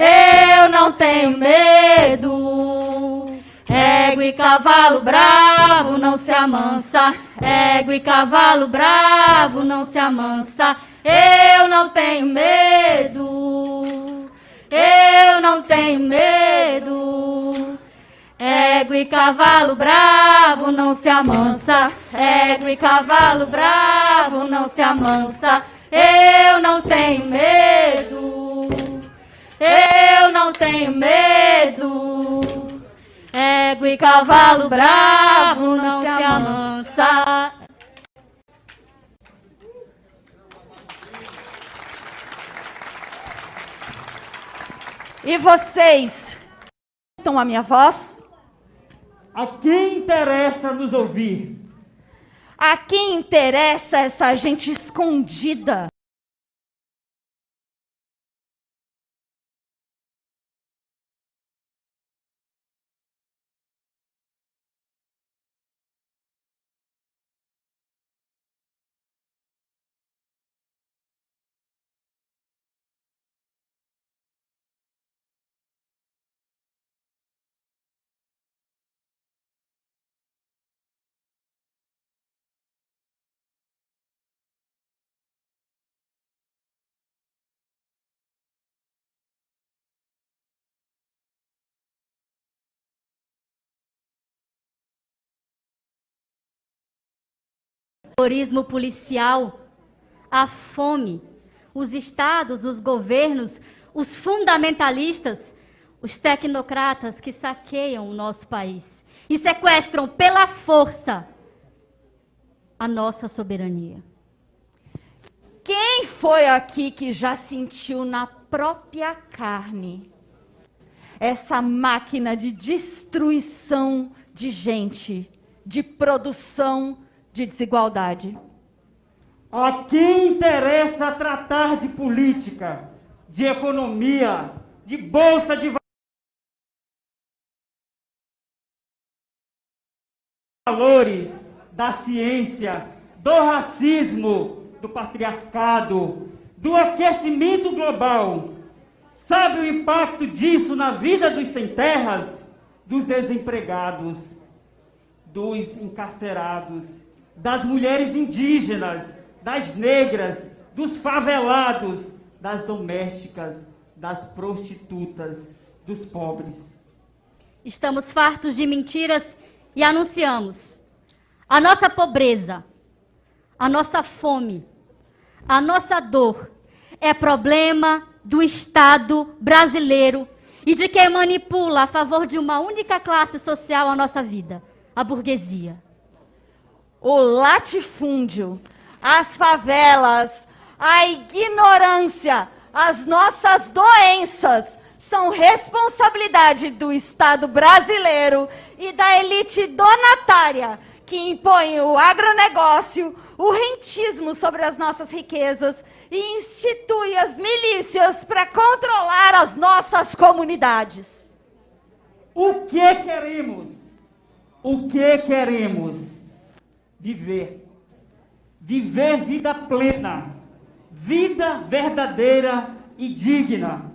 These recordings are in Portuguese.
Eu não tenho medo. Égua e cavalo bravo não se amansa. Égua e cavalo bravo não se amansa. Eu não tenho medo. Eu não tenho medo. Égua e cavalo bravo não se amansa. Égua e cavalo bravo não se amansa. Eu não tenho medo. Eu não tenho medo. Égua e cavalo bravo não se amansa. E vocês? Escutam a minha voz? A quem interessa nos ouvir? A quem interessa essa gente escondida? Terrorismo policial, a fome, os estados, os governos, os fundamentalistas, os tecnocratas que saqueiam o nosso país e sequestram pela força a nossa soberania. Quem foi aqui que já sentiu na própria carne essa máquina de destruição de gente, de produção de desigualdade. A quem interessa tratar de política, de economia, de bolsa de valores, da ciência, do racismo, do patriarcado, do aquecimento global. Sabe o impacto disso na vida dos sem terras, dos desempregados, dos encarcerados, das mulheres indígenas, das negras, dos favelados, das domésticas, das prostitutas, dos pobres. Estamos fartos de mentiras e anunciamos a nossa pobreza, a nossa fome, a nossa dor é problema do Estado brasileiro e de quem manipula a favor de uma única classe social a nossa vida, a burguesia o latifúndio, as favelas, a ignorância, as nossas doenças são responsabilidade do Estado brasileiro e da elite donatária que impõe o agronegócio, o rentismo sobre as nossas riquezas e institui as milícias para controlar as nossas comunidades. O que queremos? O que queremos? Viver. Viver vida plena, vida verdadeira e digna.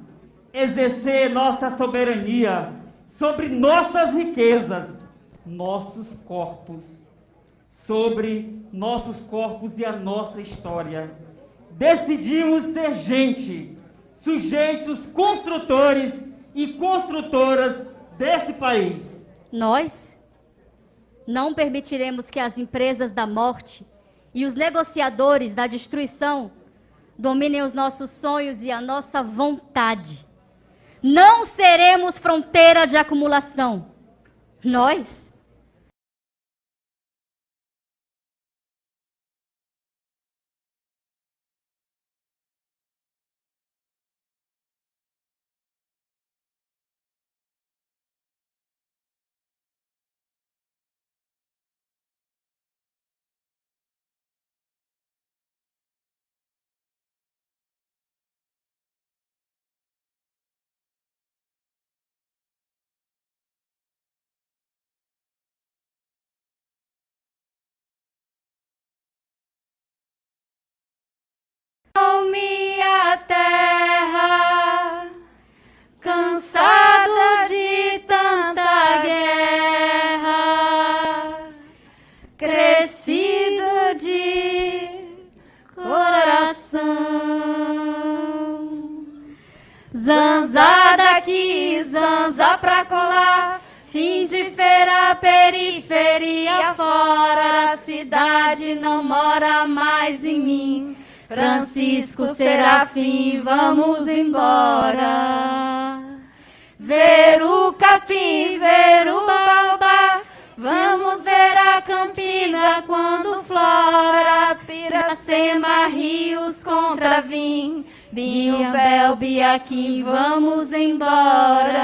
Exercer nossa soberania sobre nossas riquezas, nossos corpos, sobre nossos corpos e a nossa história. Decidimos ser gente, sujeitos construtores e construtoras desse país. Nós não permitiremos que as empresas da morte e os negociadores da destruição dominem os nossos sonhos e a nossa vontade. Não seremos fronteira de acumulação. Nós pra colar. Fim de feira, periferia fora. A cidade não mora mais em mim. Francisco Serafim, vamos embora. Ver o capim, ver o baobá. Vamos ver a campina quando flora. Piracema, rios contra vim. Binho, Bel, Biaquim, vamos embora.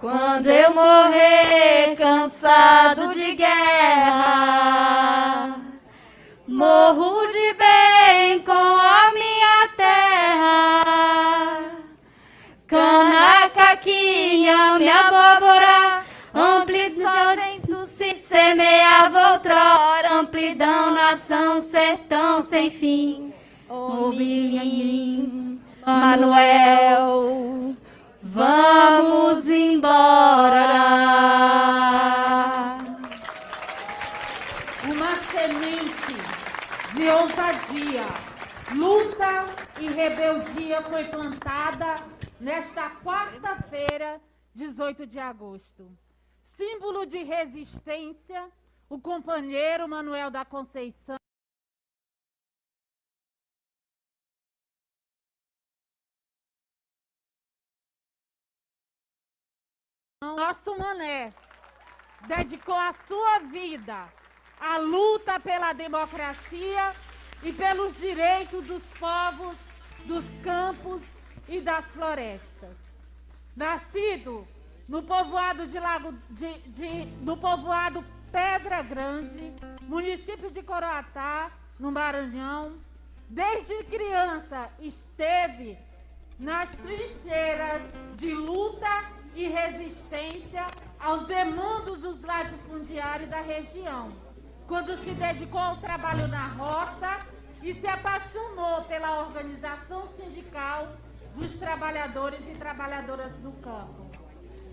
Quando eu morrer cansado de guerra, morro de bem com a minha terra. Cana, caquinha, me abóbora, amplidão se semeava outrora, amplidão, nação, sertão sem fim. Obilim, Manuel, vamos embora. Uma semente de ousadia, luta e rebeldia foi plantada nesta quarta-feira, 18 de agosto. Símbolo de resistência, o companheiro Manuel da Conceição. Nosso Mané dedicou a sua vida à luta pela democracia e pelos direitos dos povos, dos campos e das florestas. Nascido no povoado de Lago de, de, no povoado Pedra Grande, município de Coroatá, no Maranhão, desde criança esteve nas trincheiras de luta e resistência aos demandos dos latifundiários da região, quando se dedicou ao trabalho na roça e se apaixonou pela organização sindical dos trabalhadores e trabalhadoras do campo.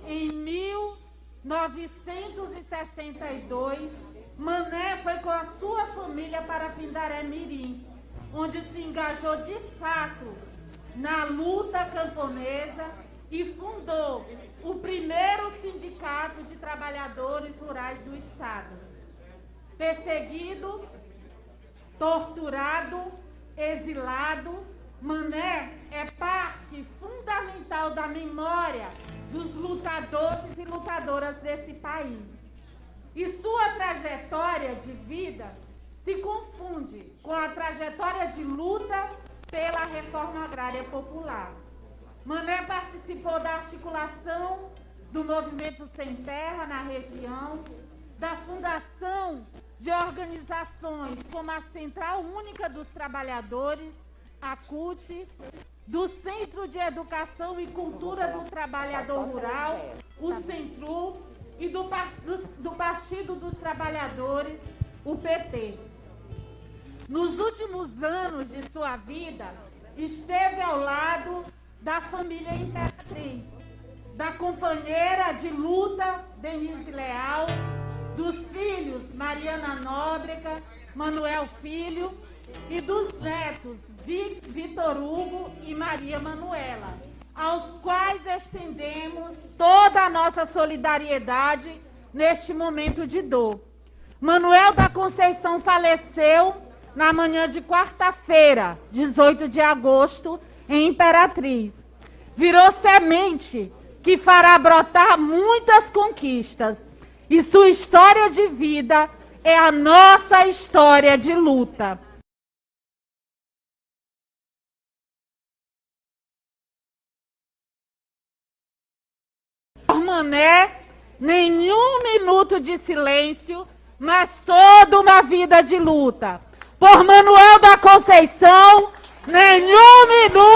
Em 1962, Mané foi com a sua família para Pindaré Mirim, onde se engajou de fato na luta camponesa e fundou o primeiro sindicato de trabalhadores rurais do Estado. Perseguido, torturado, exilado, Mané é parte fundamental da memória dos lutadores e lutadoras desse país. E sua trajetória de vida se confunde com a trajetória de luta pela reforma agrária popular. Mané participou da articulação do movimento Sem Terra na região, da fundação de organizações como a Central Única dos Trabalhadores, a CUT, do Centro de Educação e Cultura do Trabalhador Rural, o Centru, e do, do Partido dos Trabalhadores, o PT. Nos últimos anos de sua vida, esteve ao lado da família Imperatriz, da companheira de luta Denise Leal, dos filhos Mariana Nóbrega, Manuel Filho e dos netos Vitor Hugo e Maria Manuela, aos quais estendemos toda a nossa solidariedade neste momento de dor. Manuel da Conceição faleceu na manhã de quarta-feira, 18 de agosto, em Imperatriz. Virou semente que fará brotar muitas conquistas. E sua história de vida é a nossa história de luta. Mané, nenhum minuto de silêncio, mas toda uma vida de luta. Por Manuel da Conceição, Nenhum minuto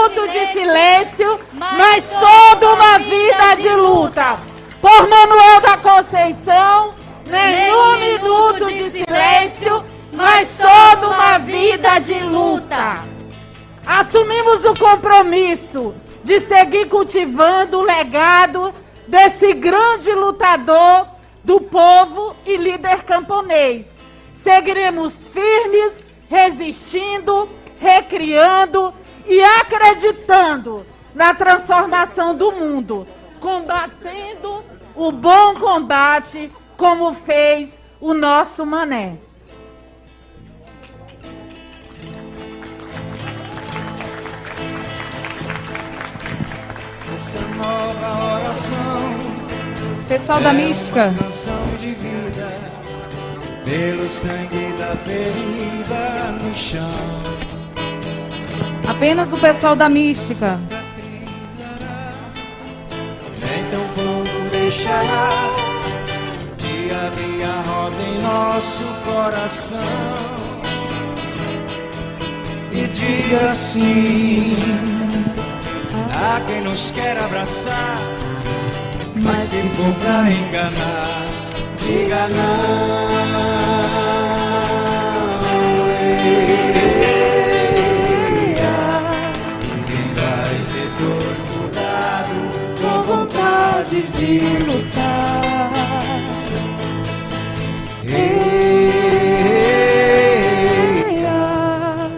mas toda uma vida de luta. Por Manuel da Conceição, nenhum minuto de silêncio, mas toda uma vida de luta. Assumimos o compromisso de seguir cultivando o legado desse grande lutador do povo e líder camponês. Seguiremos firmes, resistindo recriando e acreditando na transformação do mundo, combatendo o bom combate, como fez o nosso Mané. Essa nova oração Pessoal da é Mística. uma canção de vida pelo sangue da ferida no chão. Apenas o pessoal da Mística. Deixará de abrir a rosa em nosso coração. E diga sim a quem nos quer abraçar. Mas se for pra enganar, diga não. De lutar.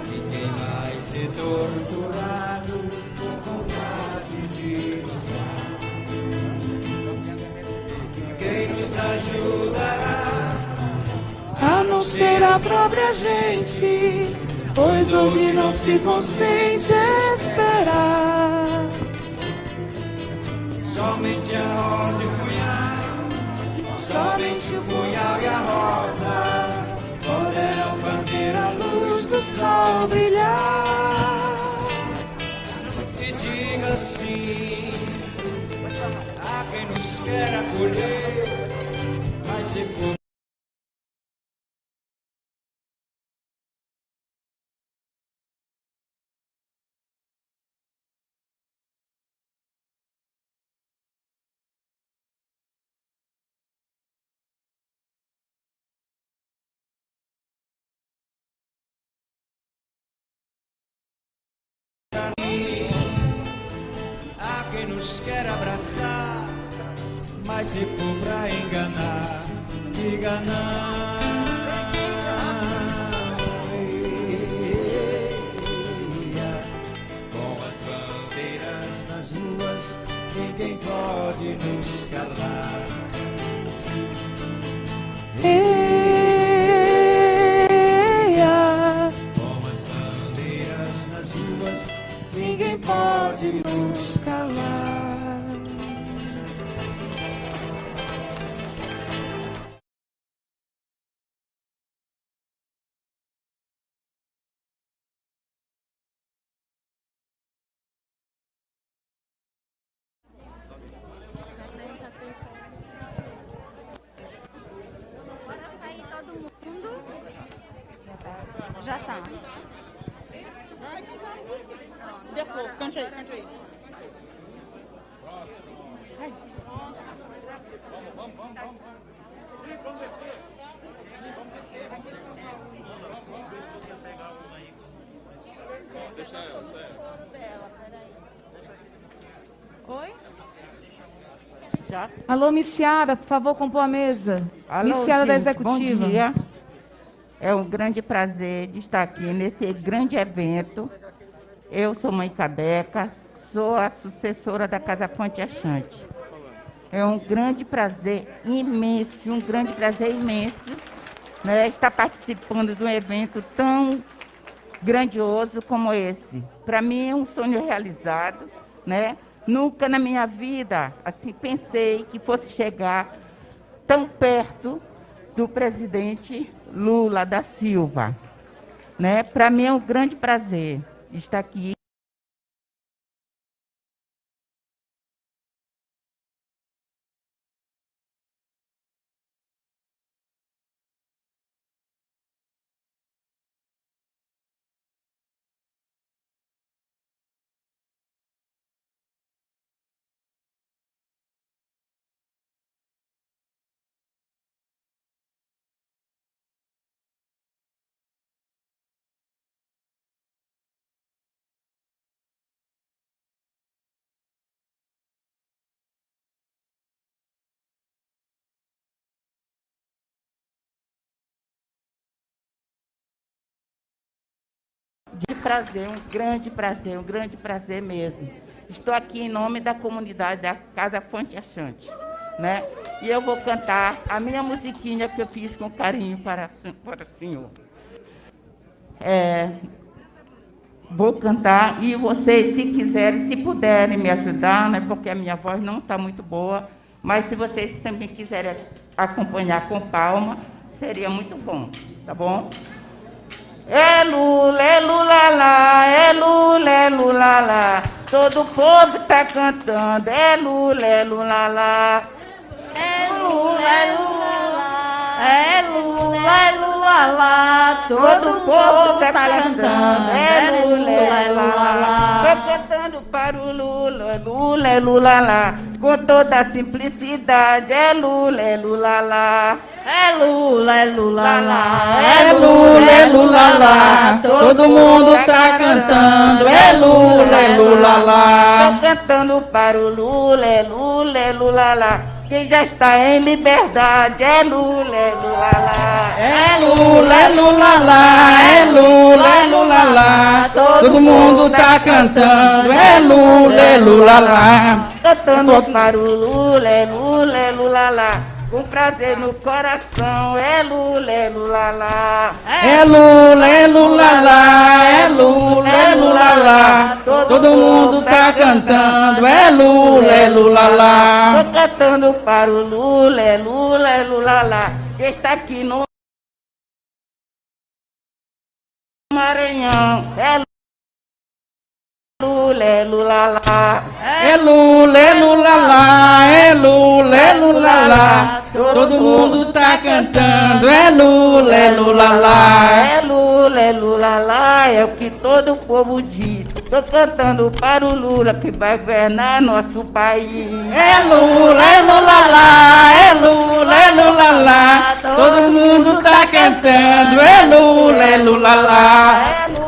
Ninguém vai ser torturado com vontade de lutar. Quem nos ajudará A não ser a própria gente. Pois hoje não se consente esperar. Somente a rosa e o punhal, somente o punhal e a rosa poderão fazer a luz do sol brilhar. E diga sim a quem nos quer acolher, mas se for Alô, Miciara, por favor, compor a mesa. Alô, Miciara da gente, Executiva. Bom dia. É um grande prazer de estar aqui nesse grande evento. Eu sou mãe Cabeca, sou a sucessora da Casa Fonte Achante. É um grande prazer imenso, um grande prazer imenso né, estar participando de um evento tão grandioso como esse. Para mim é um sonho realizado, né? Nunca na minha vida assim pensei que fosse chegar tão perto do presidente Lula da Silva, né? Para mim é um grande prazer estar aqui prazer, um grande prazer, um grande prazer mesmo. Estou aqui em nome da comunidade da Casa Fonte Achante, né? E eu vou cantar a minha musiquinha que eu fiz com carinho para, para o senhor. É, vou cantar e vocês, se quiserem, se puderem me ajudar, né? Porque a minha voz não está muito boa, mas se vocês também quiserem acompanhar com palma, seria muito bom, tá bom? É Lula, é Lula lá, é Lula, é Lula lá. Todo povo tá cantando, é Lula, é Lula lá. É Lula, é Lula lá. É Lula, é Lula lá. Todo povo tá cantando, é Lula, é Lula lá. Tô cantando para o Lula, é Lula, é Lula lá. Com toda a simplicidade, é Lula, é Lula lá. É Lula, é Lula lá. É Lula, é Lula lá. Todo mundo tá cantando. É Lula, é Lula lá. Tô cantando para o Lula, é Lula, é Lula lá. Quem já está em liberdade, é Lula, é Lula lá. É Lula, é Lula lá. É Lula, é Lula lá. Todo mundo tá cantando. É Lula, é Lula lá. Cantando para o Lula, é Lula, é Lula lá. Com prazer no coração, é Lula, é Lula lá. É Lula, é Lula lá. É Lula, é Lula lá. Todo mundo tá cantando. É Lula, é Lula lá. Tô cantando para o Lula, é Lula, é Lula lá. Que está aqui no Maranhão, é Lula, é Lula lá. É Lula, é Lula lá, é Lula, é Lula lá. Todo mundo tá cantando, é Lula, é Lula lá. É Lula, é Lula lá, é o que todo povo diz. Tô cantando para o Lula que vai governar nosso país. É Lula, é Lula lá, é Lula, é Lula lá. Todo mundo tá cantando, é Lula, é Lula lá. É Lula,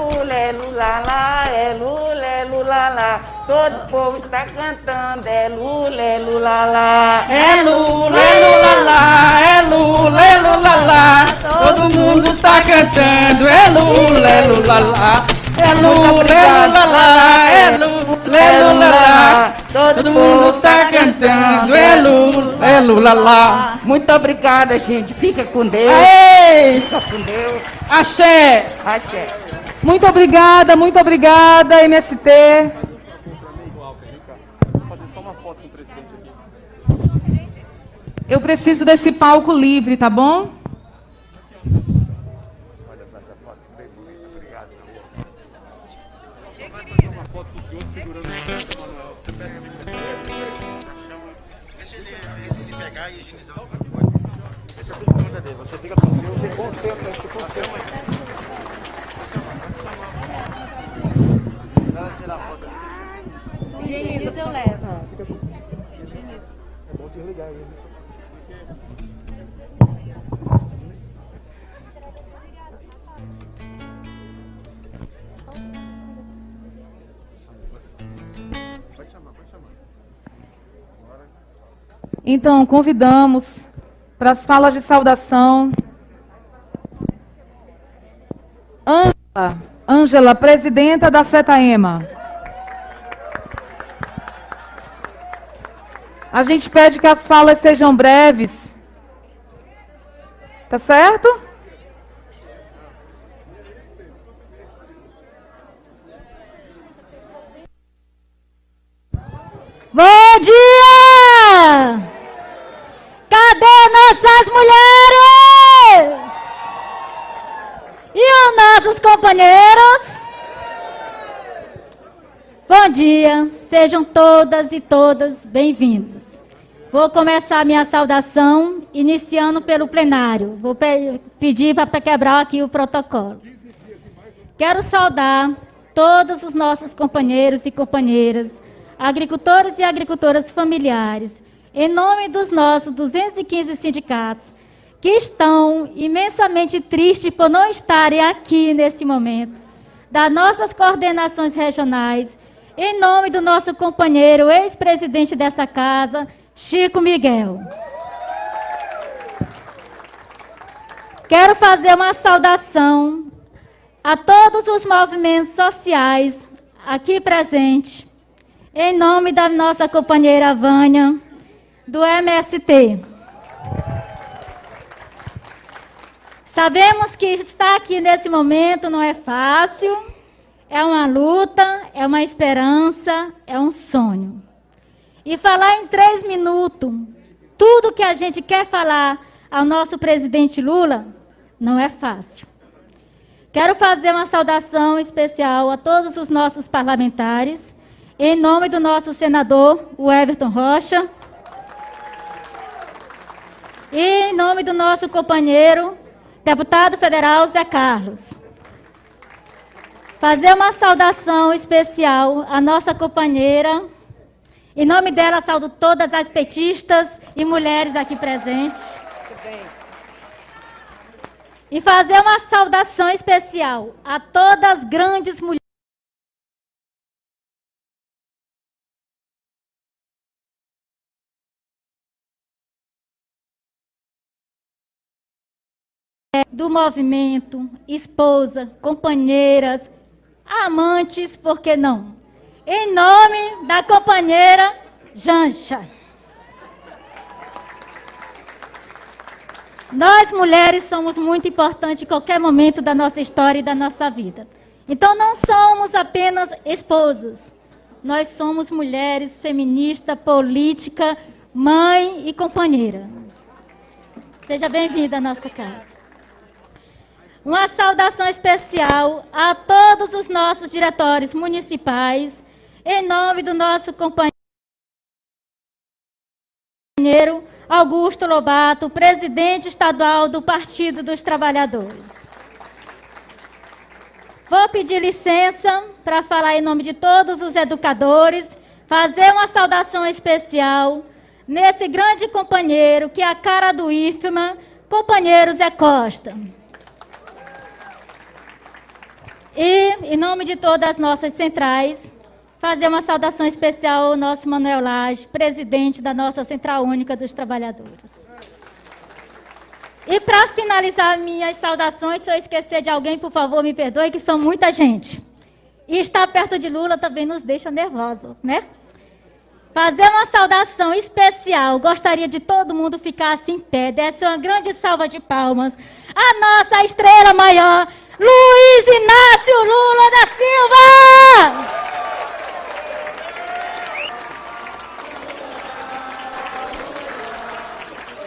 Todo o povo está cantando, é Lula, é Lula lá. É Lula, é Lula lá, é Lula, é Lula lá. Todo mundo tá cantando, é Lula, é Lula lá. É Lula, é Lula lá, é Lula, é Lula lá. Todo mundo tá cantando, é Lula, é Lula lá. Muito obrigada, gente. Fica com Deus. Ei, Fica com Deus. axé. Axé. Muito obrigada, muito obrigada, MST. Eu preciso desse palco livre, tá bom? Deixa ele, ele pegar e higienizar. Deixa tudo por conta dele. Você fica com o seu, você concentra, foto. Higieniza, eu levo. É bom desligar ele. Então, convidamos para as falas de saudação. Ângela, Ângela, presidenta da FETAEMA. A gente pede que as falas sejam breves. Tá certo? Bom dia! Cadê nossas mulheres? E os nossos companheiros? Bom dia, sejam todas e todas bem-vindos. Vou começar minha saudação iniciando pelo plenário. Vou pe- pedir para quebrar aqui o protocolo. Quero saudar todos os nossos companheiros e companheiras, agricultores e agricultoras familiares, em nome dos nossos 215 sindicatos, que estão imensamente tristes por não estarem aqui nesse momento, das nossas coordenações regionais, em nome do nosso companheiro, ex-presidente dessa casa, Chico Miguel. Quero fazer uma saudação a todos os movimentos sociais aqui presentes, em nome da nossa companheira Vânia, do MST. Sabemos que estar aqui nesse momento não é fácil, é uma luta, é uma esperança, é um sonho. E falar em três minutos tudo que a gente quer falar ao nosso presidente Lula não é fácil. Quero fazer uma saudação especial a todos os nossos parlamentares, em nome do nosso senador, o Everton Rocha, e em nome do nosso companheiro, deputado federal Zé Carlos. Fazer uma saudação especial à nossa companheira. Em nome dela, saúdo todas as petistas e mulheres aqui presentes. E fazer uma saudação especial a todas as grandes mulheres. Do movimento, esposa, companheiras, amantes, por que não? Em nome da companheira Jancha. Nós mulheres somos muito importantes em qualquer momento da nossa história e da nossa vida. Então não somos apenas esposas. Nós somos mulheres feminista, política, mãe e companheira. Seja bem-vinda à nossa casa. Uma saudação especial a todos os nossos diretórios municipais, em nome do nosso companheiro Augusto Lobato, presidente estadual do Partido dos Trabalhadores. Vou pedir licença para falar em nome de todos os educadores, fazer uma saudação especial nesse grande companheiro que é a cara do IFMA, companheiro Zé Costa. E, em nome de todas as nossas centrais, fazer uma saudação especial ao nosso Manuel Lage, presidente da nossa Central Única dos Trabalhadores. E para finalizar minhas saudações, se eu esquecer de alguém, por favor, me perdoe, que são muita gente. E estar perto de Lula também nos deixa nervosos, né? Fazer uma saudação especial. Gostaria de todo mundo ficar assim em pé. Desse uma grande salva de palmas. A nossa estrela maior, Luiz Inácio Lula da Silva!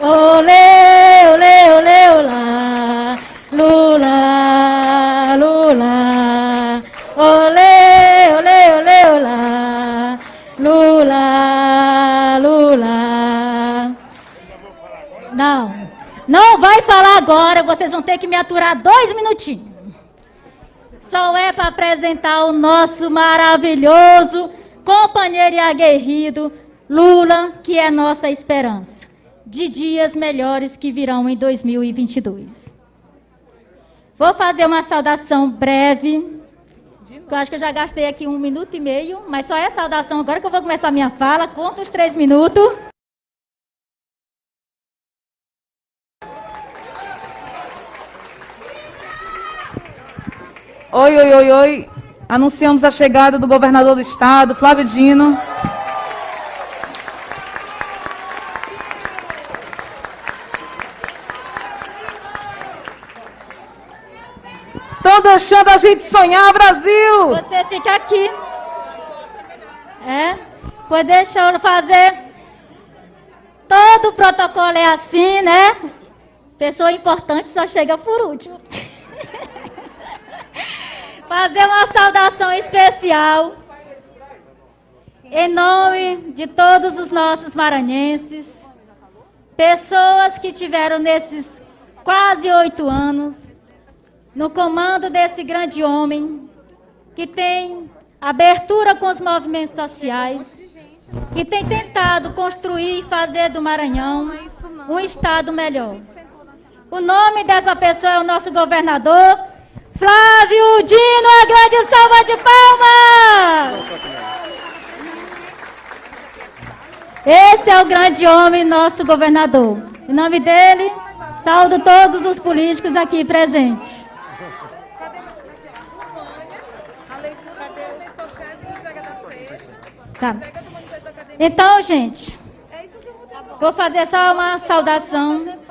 Olê, olê, olê, olá, Lula, Lula. Olê, olê, olê, olá, Lula, Lula. Não, não vai falar agora, vocês vão ter que me aturar dois minutinhos. Só é para apresentar o nosso maravilhoso companheiro e aguerrido Lula, que é nossa esperança de dias melhores que virão em 2022. Vou fazer uma saudação breve. Eu acho que eu já gastei aqui um minuto e meio, mas só é saudação agora que eu vou começar a minha fala. Conta os três minutos. Oi, oi, oi, oi. Anunciamos a chegada do governador do estado, Flávio Dino. Estão deixando a gente sonhar, Brasil! Você fica aqui. É? Pois deixa eu fazer. Todo protocolo é assim, né? Pessoa importante só chega por último. fazer uma saudação especial. Em nome de todos os nossos maranhenses, pessoas que tiveram nesses quase oito anos no comando desse grande homem, que tem abertura com os movimentos sociais, que tem tentado construir e fazer do Maranhão um estado melhor. O nome dessa pessoa é o nosso governador, Flávio Dino, a grande salva de palmas! Esse é o grande homem, nosso governador. Em nome dele, saúdo todos os políticos aqui presentes. Tá. Então, gente, vou fazer só uma saudação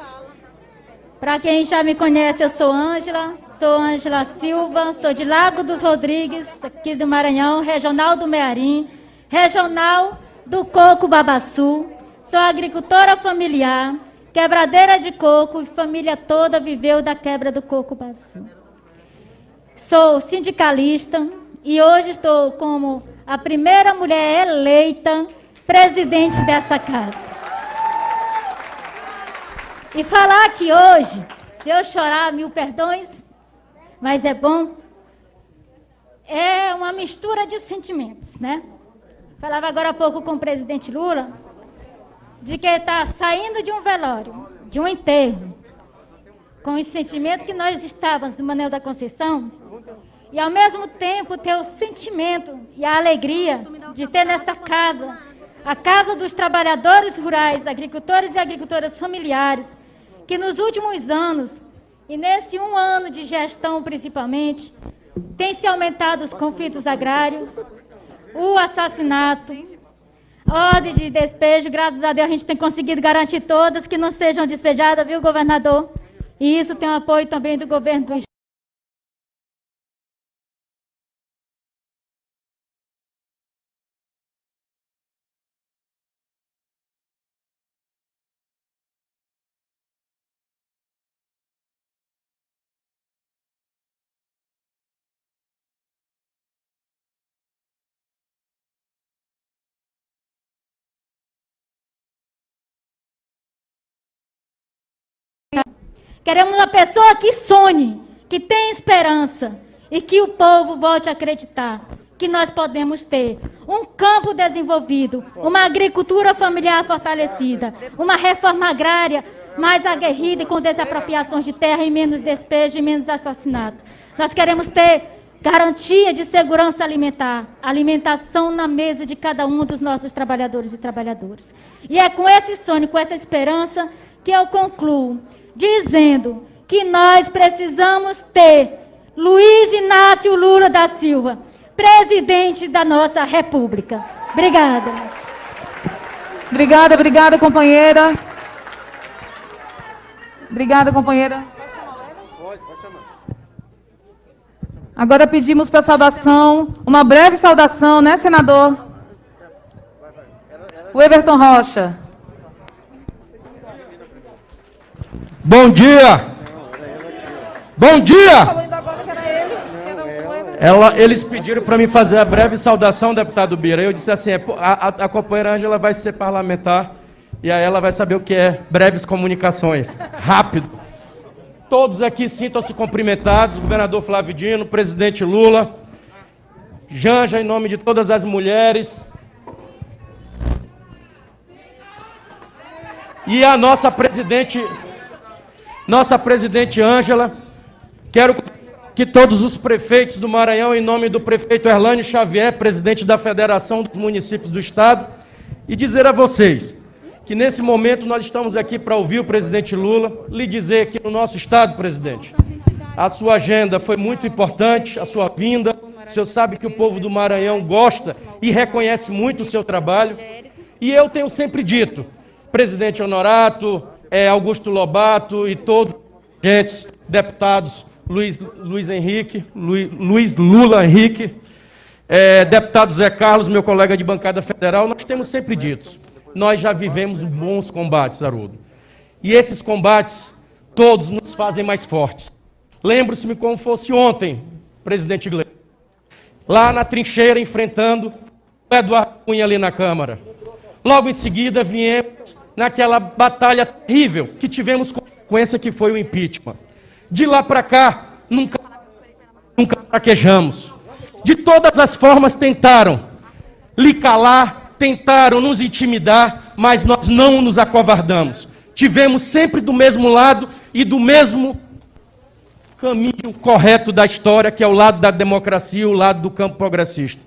para quem já me conhece, eu sou Ângela, sou Ângela Silva, sou de Lago dos Rodrigues, aqui do Maranhão, regional do Mearim, regional do Coco Babaçu. Sou agricultora familiar, quebradeira de coco e família toda viveu da quebra do coco Babaçu. Sou sindicalista e hoje estou como a primeira mulher eleita presidente dessa casa. E falar que hoje, se eu chorar, mil perdões, mas é bom, é uma mistura de sentimentos, né? Falava agora há pouco com o presidente Lula, de que está saindo de um velório, de um enterro, com o sentimento que nós estávamos no Manuel da Conceição, e ao mesmo tempo ter o sentimento e a alegria de ter nessa casa, a Casa dos Trabalhadores Rurais, Agricultores e Agricultoras Familiares, que nos últimos anos, e nesse um ano de gestão principalmente, tem se aumentado os conflitos agrários, o assassinato, ordem de despejo, graças a Deus a gente tem conseguido garantir todas que não sejam despejadas, viu, governador? E isso tem o apoio também do governo do Estado. Queremos uma pessoa que sonhe, que tenha esperança e que o povo volte a acreditar que nós podemos ter um campo desenvolvido, uma agricultura familiar fortalecida, uma reforma agrária mais aguerrida e com desapropriações de terra e menos despejo e menos assassinato. Nós queremos ter garantia de segurança alimentar, alimentação na mesa de cada um dos nossos trabalhadores e trabalhadoras. E é com esse sonho, com essa esperança que eu concluo dizendo que nós precisamos ter Luiz Inácio Lula da Silva, presidente da nossa República. Obrigada. Obrigada, obrigada, companheira. Obrigada, companheira. Agora pedimos para saudação, uma breve saudação, né, senador? O Everton Rocha. Bom dia! Bom dia! Ela, eles pediram para mim fazer a breve saudação, deputado Bira. Eu disse assim: é, a, a, companheira Ângela vai ser parlamentar e aí ela vai saber o que é breves comunicações. Rápido. Todos aqui sintam-se cumprimentados: governador Flávio Dino, presidente Lula, Janja, em nome de todas as mulheres. E a nossa presidente nossa presidente Ângela, quero que todos os prefeitos do Maranhão, em nome do prefeito Erlânio Xavier, presidente da Federação dos Municípios do Estado, e dizer a vocês que nesse momento nós estamos aqui para ouvir o presidente Lula, lhe dizer que no nosso Estado, presidente, a sua agenda foi muito importante, a sua vinda. O senhor sabe que o povo do Maranhão gosta e reconhece muito o seu trabalho. E eu tenho sempre dito, presidente Honorato, é, Augusto Lobato e todos os deputados Luiz, Luiz Henrique, Luiz, Luiz Lula Henrique, é, deputado Zé Carlos, meu colega de bancada federal, nós temos sempre dito, nós já vivemos bons combates, Haroldo. E esses combates, todos nos fazem mais fortes. Lembro-se-me como fosse ontem, presidente Gleison, lá na trincheira, enfrentando o Eduardo Cunha ali na Câmara. Logo em seguida, viemos naquela batalha terrível que tivemos consequência que foi o impeachment. De lá para cá, nunca, nunca fraquejamos. De todas as formas tentaram lhe calar, tentaram nos intimidar, mas nós não nos acovardamos. Tivemos sempre do mesmo lado e do mesmo caminho correto da história, que é o lado da democracia, o lado do campo progressista.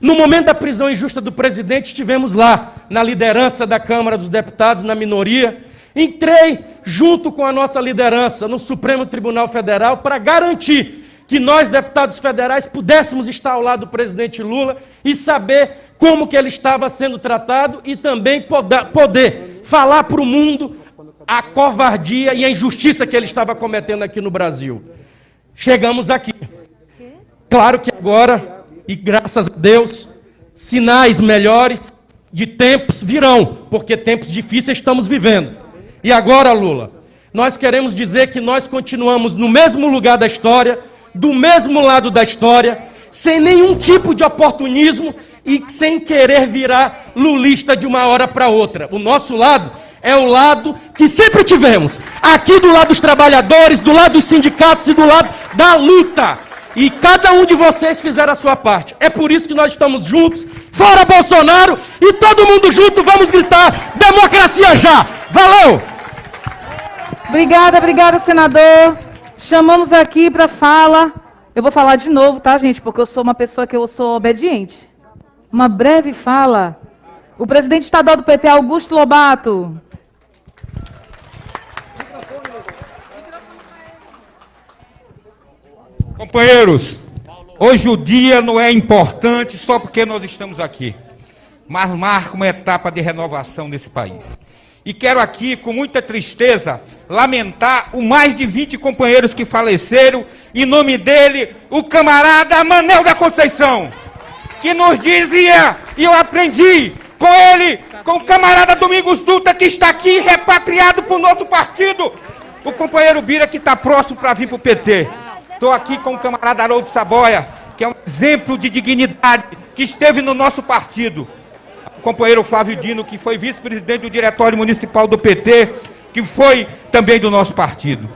No momento da prisão injusta do presidente, estivemos lá, na liderança da Câmara dos Deputados, na minoria. Entrei junto com a nossa liderança no Supremo Tribunal Federal para garantir que nós, deputados federais, pudéssemos estar ao lado do presidente Lula e saber como que ele estava sendo tratado e também poder, poder falar para o mundo a covardia e a injustiça que ele estava cometendo aqui no Brasil. Chegamos aqui. Claro que agora, e graças a Deus, sinais melhores de tempos virão, porque tempos difíceis estamos vivendo. E agora, Lula, nós queremos dizer que nós continuamos no mesmo lugar da história, do mesmo lado da história, sem nenhum tipo de oportunismo e sem querer virar lulista de uma hora para outra. O nosso lado é o lado que sempre tivemos. Aqui do lado dos trabalhadores, do lado dos sindicatos e do lado da luta. E cada um de vocês fizeram a sua parte. É por isso que nós estamos juntos. Fora Bolsonaro e todo mundo junto vamos gritar democracia já. Valeu! Obrigada, obrigada, senador. Chamamos aqui para fala. Eu vou falar de novo, tá, gente? Porque eu sou uma pessoa que eu sou obediente. Uma breve fala. O presidente estadual do PT, Augusto Lobato. Companheiros, hoje o dia não é importante só porque nós estamos aqui, mas marca uma etapa de renovação nesse país. E quero aqui, com muita tristeza, lamentar o mais de 20 companheiros que faleceram, em nome dele, o camarada Manel da Conceição, que nos dizia, e eu aprendi com ele, com o camarada Domingos Dutra, que está aqui repatriado para o nosso partido, o companheiro Bira, que está próximo para vir para o PT. Estou aqui com o camarada Haroldo Saboia, que é um exemplo de dignidade, que esteve no nosso partido. O companheiro Flávio Dino, que foi vice-presidente do Diretório Municipal do PT, que foi também do nosso partido.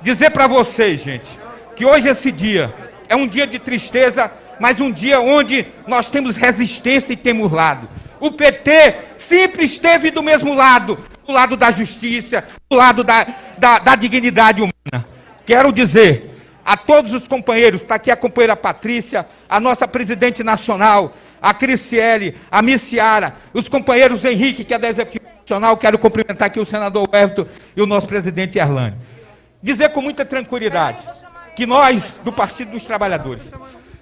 Dizer para vocês, gente, que hoje esse dia é um dia de tristeza, mas um dia onde nós temos resistência e temos lado. O PT sempre esteve do mesmo lado, do lado da justiça, do lado da, da, da dignidade humana. Quero dizer a todos os companheiros, está aqui a companheira Patrícia, a nossa presidente nacional, a Criciele, a Missiara, os companheiros Henrique, que é da Executiva Nacional, quero cumprimentar aqui o senador Everton e o nosso presidente Erlane. Dizer com muita tranquilidade que nós, do Partido dos Trabalhadores,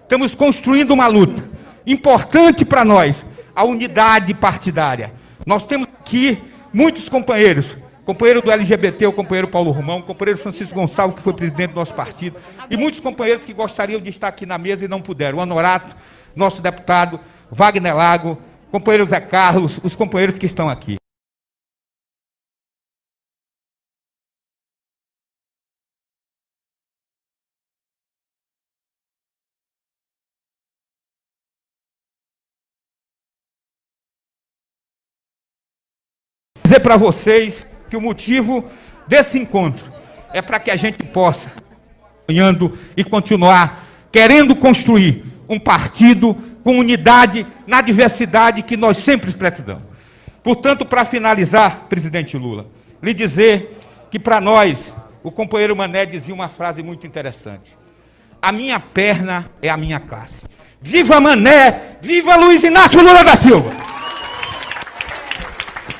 estamos construindo uma luta importante para nós, a unidade partidária. Nós temos aqui muitos companheiros companheiro do LGBT, o companheiro Paulo Romão, o companheiro Francisco Gonçalves, que foi presidente do nosso partido, e muitos companheiros que gostariam de estar aqui na mesa e não puderam. O Honorato, nosso deputado, Wagner Lago, companheiro Zé Carlos, os companheiros que estão aqui. dizer para vocês que o motivo desse encontro é para que a gente possa sonhando e continuar querendo construir um partido com unidade na diversidade que nós sempre precisamos. Portanto, para finalizar, presidente Lula, lhe dizer que para nós, o companheiro Mané dizia uma frase muito interessante: A minha perna é a minha classe. Viva Mané! Viva Luiz Inácio Lula da Silva!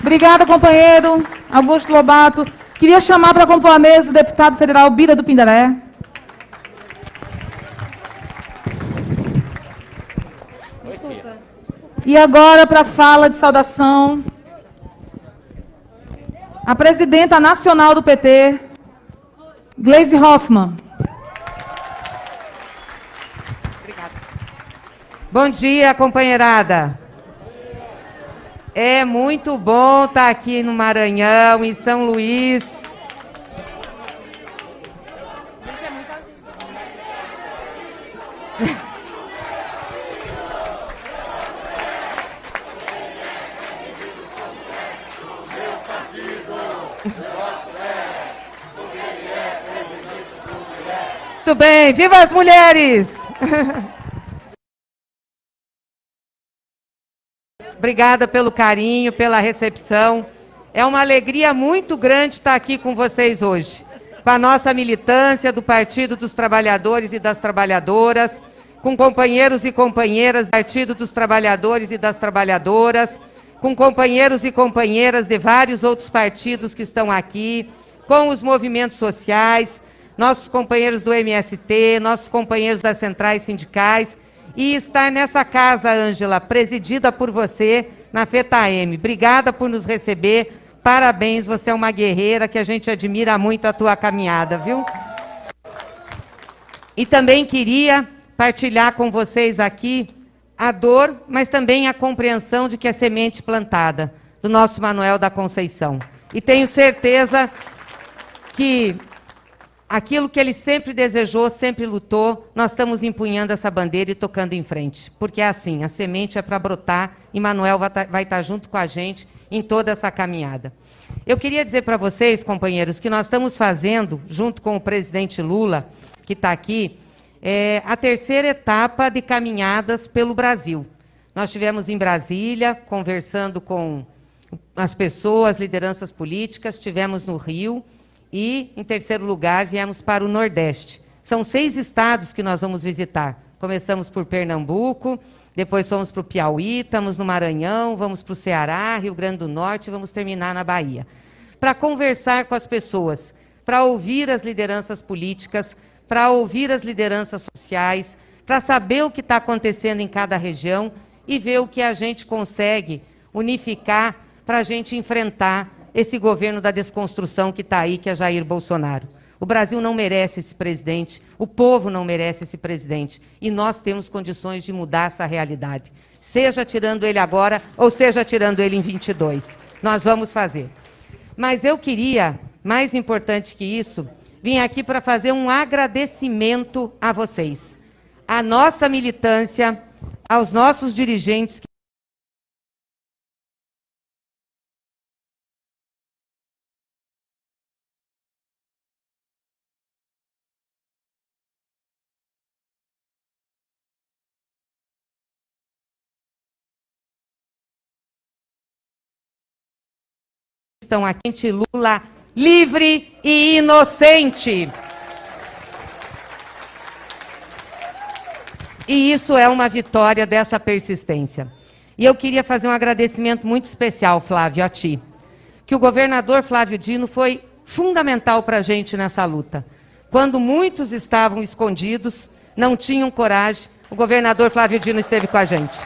Obrigada, companheiro Augusto Lobato. Queria chamar para compor a mesa o deputado federal Bira do Pindaré. Desculpa. E agora, para a fala de saudação, a presidenta nacional do PT, Gleisi Hoffmann. Obrigada. Bom dia, companheirada. É muito bom estar tá aqui no Maranhão, em São Luís. Muito bem, viva as mulheres! Obrigada pelo carinho, pela recepção. É uma alegria muito grande estar aqui com vocês hoje. Com a nossa militância do Partido dos Trabalhadores e das Trabalhadoras, com companheiros e companheiras do Partido dos Trabalhadores e das Trabalhadoras, com companheiros e companheiras de vários outros partidos que estão aqui, com os movimentos sociais, nossos companheiros do MST, nossos companheiros das centrais sindicais e estar nessa casa, Ângela, presidida por você na FETAM. Obrigada por nos receber. Parabéns, você é uma guerreira que a gente admira muito a tua caminhada, viu? E também queria partilhar com vocês aqui a dor, mas também a compreensão de que é semente plantada do nosso Manuel da Conceição. E tenho certeza que aquilo que ele sempre desejou, sempre lutou, nós estamos empunhando essa bandeira e tocando em frente. Porque é assim, a semente é para brotar e Manuel vai estar, vai estar junto com a gente em toda essa caminhada. Eu queria dizer para vocês, companheiros, que nós estamos fazendo, junto com o presidente Lula, que está aqui, é, a terceira etapa de caminhadas pelo Brasil. Nós tivemos em Brasília, conversando com as pessoas, lideranças políticas, tivemos no Rio e, em terceiro lugar, viemos para o Nordeste. São seis estados que nós vamos visitar. Começamos por Pernambuco, depois fomos para o Piauí, estamos no Maranhão, vamos para o Ceará, Rio Grande do Norte vamos terminar na Bahia. Para conversar com as pessoas, para ouvir as lideranças políticas, para ouvir as lideranças sociais, para saber o que está acontecendo em cada região e ver o que a gente consegue unificar para a gente enfrentar esse governo da desconstrução que está aí, que é Jair Bolsonaro. O Brasil não merece esse presidente, o povo não merece esse presidente. E nós temos condições de mudar essa realidade. Seja tirando ele agora ou seja tirando ele em 22. Nós vamos fazer. Mas eu queria, mais importante que isso, vim aqui para fazer um agradecimento a vocês, à nossa militância, aos nossos dirigentes. Estão aqui, Lula livre e inocente. E isso é uma vitória dessa persistência. E eu queria fazer um agradecimento muito especial, Flávio, a ti. Que o governador Flávio Dino foi fundamental para a gente nessa luta. Quando muitos estavam escondidos, não tinham coragem, o governador Flávio Dino esteve com a gente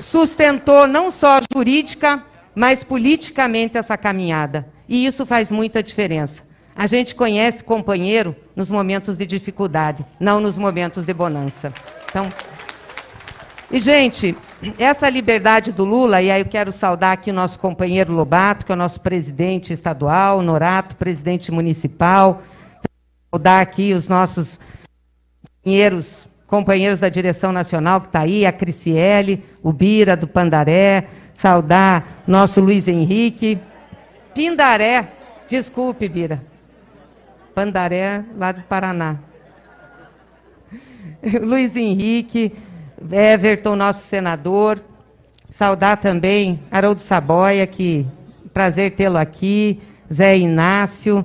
sustentou não só jurídica, mas politicamente essa caminhada. E isso faz muita diferença. A gente conhece companheiro nos momentos de dificuldade, não nos momentos de bonança. Então, e gente, essa liberdade do Lula, e aí eu quero saudar aqui o nosso companheiro Lobato, que é o nosso presidente estadual, Norato, presidente municipal, saudar aqui os nossos companheiros companheiros da direção nacional que está aí, a Criciele, o Bira do Pandaré, saudar nosso Luiz Henrique. Pindaré, desculpe, Bira. Pandaré, lá do Paraná. Luiz Henrique, Everton, nosso senador. Saudar também Haroldo Saboia, que prazer tê-lo aqui. Zé Inácio.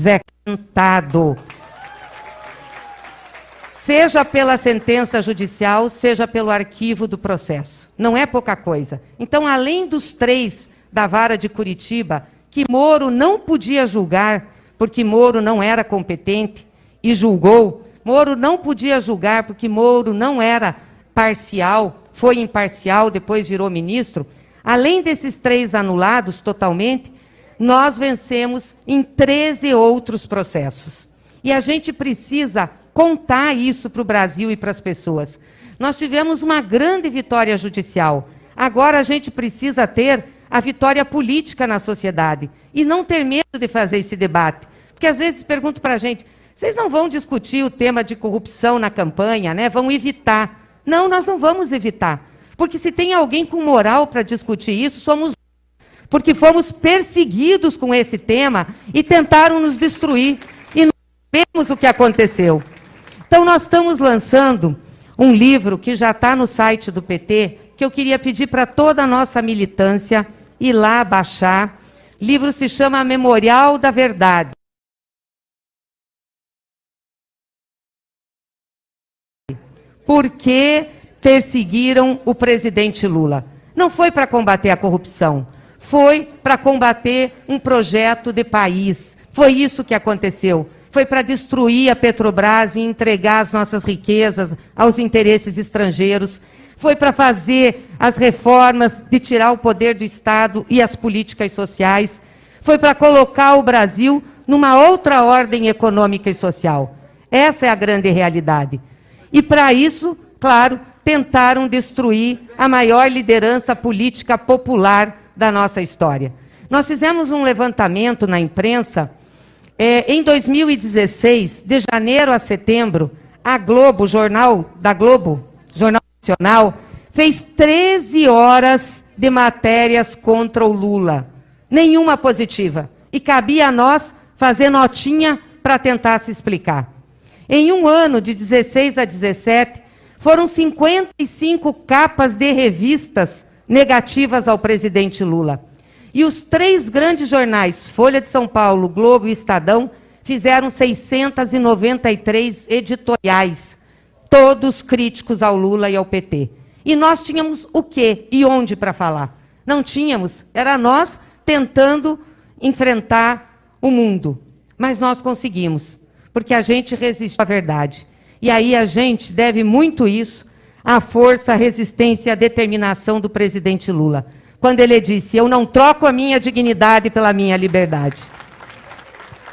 Zé Cantado. Seja pela sentença judicial, seja pelo arquivo do processo. Não é pouca coisa. Então, além dos três da vara de Curitiba, que Moro não podia julgar, porque Moro não era competente e julgou, Moro não podia julgar porque Moro não era parcial, foi imparcial, depois virou ministro. Além desses três anulados totalmente, nós vencemos em 13 outros processos. E a gente precisa contar isso para o Brasil e para as pessoas. Nós tivemos uma grande vitória judicial. Agora a gente precisa ter a vitória política na sociedade e não ter medo de fazer esse debate. Porque às vezes pergunto para a gente: Vocês não vão discutir o tema de corrupção na campanha, né? Vão evitar. Não, nós não vamos evitar. Porque se tem alguém com moral para discutir isso, somos porque fomos perseguidos com esse tema e tentaram nos destruir. E não sabemos o que aconteceu. Então, nós estamos lançando um livro que já está no site do PT, que eu queria pedir para toda a nossa militância ir lá baixar. O livro se chama Memorial da Verdade. Por que perseguiram o presidente Lula? Não foi para combater a corrupção, foi para combater um projeto de país. Foi isso que aconteceu. Foi para destruir a Petrobras e entregar as nossas riquezas aos interesses estrangeiros. Foi para fazer as reformas de tirar o poder do Estado e as políticas sociais. Foi para colocar o Brasil numa outra ordem econômica e social. Essa é a grande realidade. E para isso, claro, tentaram destruir a maior liderança política popular da nossa história. Nós fizemos um levantamento na imprensa. É, em 2016, de janeiro a setembro, a Globo, jornal da Globo, Jornal Nacional, fez 13 horas de matérias contra o Lula. Nenhuma positiva. E cabia a nós fazer notinha para tentar se explicar. Em um ano, de 16 a 17, foram 55 capas de revistas negativas ao presidente Lula. E os três grandes jornais, Folha de São Paulo, Globo e Estadão, fizeram 693 editoriais, todos críticos ao Lula e ao PT. E nós tínhamos o quê e onde para falar? Não tínhamos, era nós tentando enfrentar o mundo. Mas nós conseguimos porque a gente resistiu à verdade. E aí a gente deve muito isso à força, à resistência e à determinação do presidente Lula. Quando ele disse: Eu não troco a minha dignidade pela minha liberdade.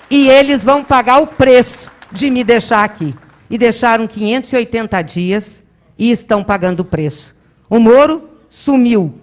E eles vão pagar o preço de me deixar aqui. E deixaram 580 dias e estão pagando o preço. O Moro sumiu.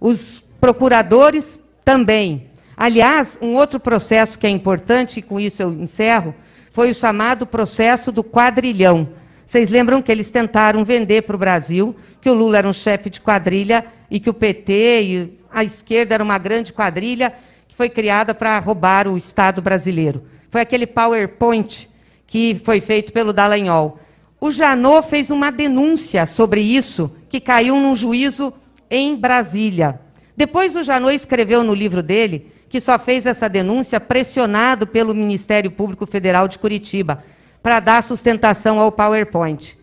Os procuradores também. Aliás, um outro processo que é importante, e com isso eu encerro, foi o chamado processo do quadrilhão. Vocês lembram que eles tentaram vender para o Brasil que o Lula era um chefe de quadrilha e que o PT e a esquerda era uma grande quadrilha que foi criada para roubar o Estado brasileiro. Foi aquele PowerPoint que foi feito pelo Dallagnol. O Janot fez uma denúncia sobre isso, que caiu num juízo em Brasília. Depois o Janot escreveu no livro dele que só fez essa denúncia pressionado pelo Ministério Público Federal de Curitiba para dar sustentação ao PowerPoint.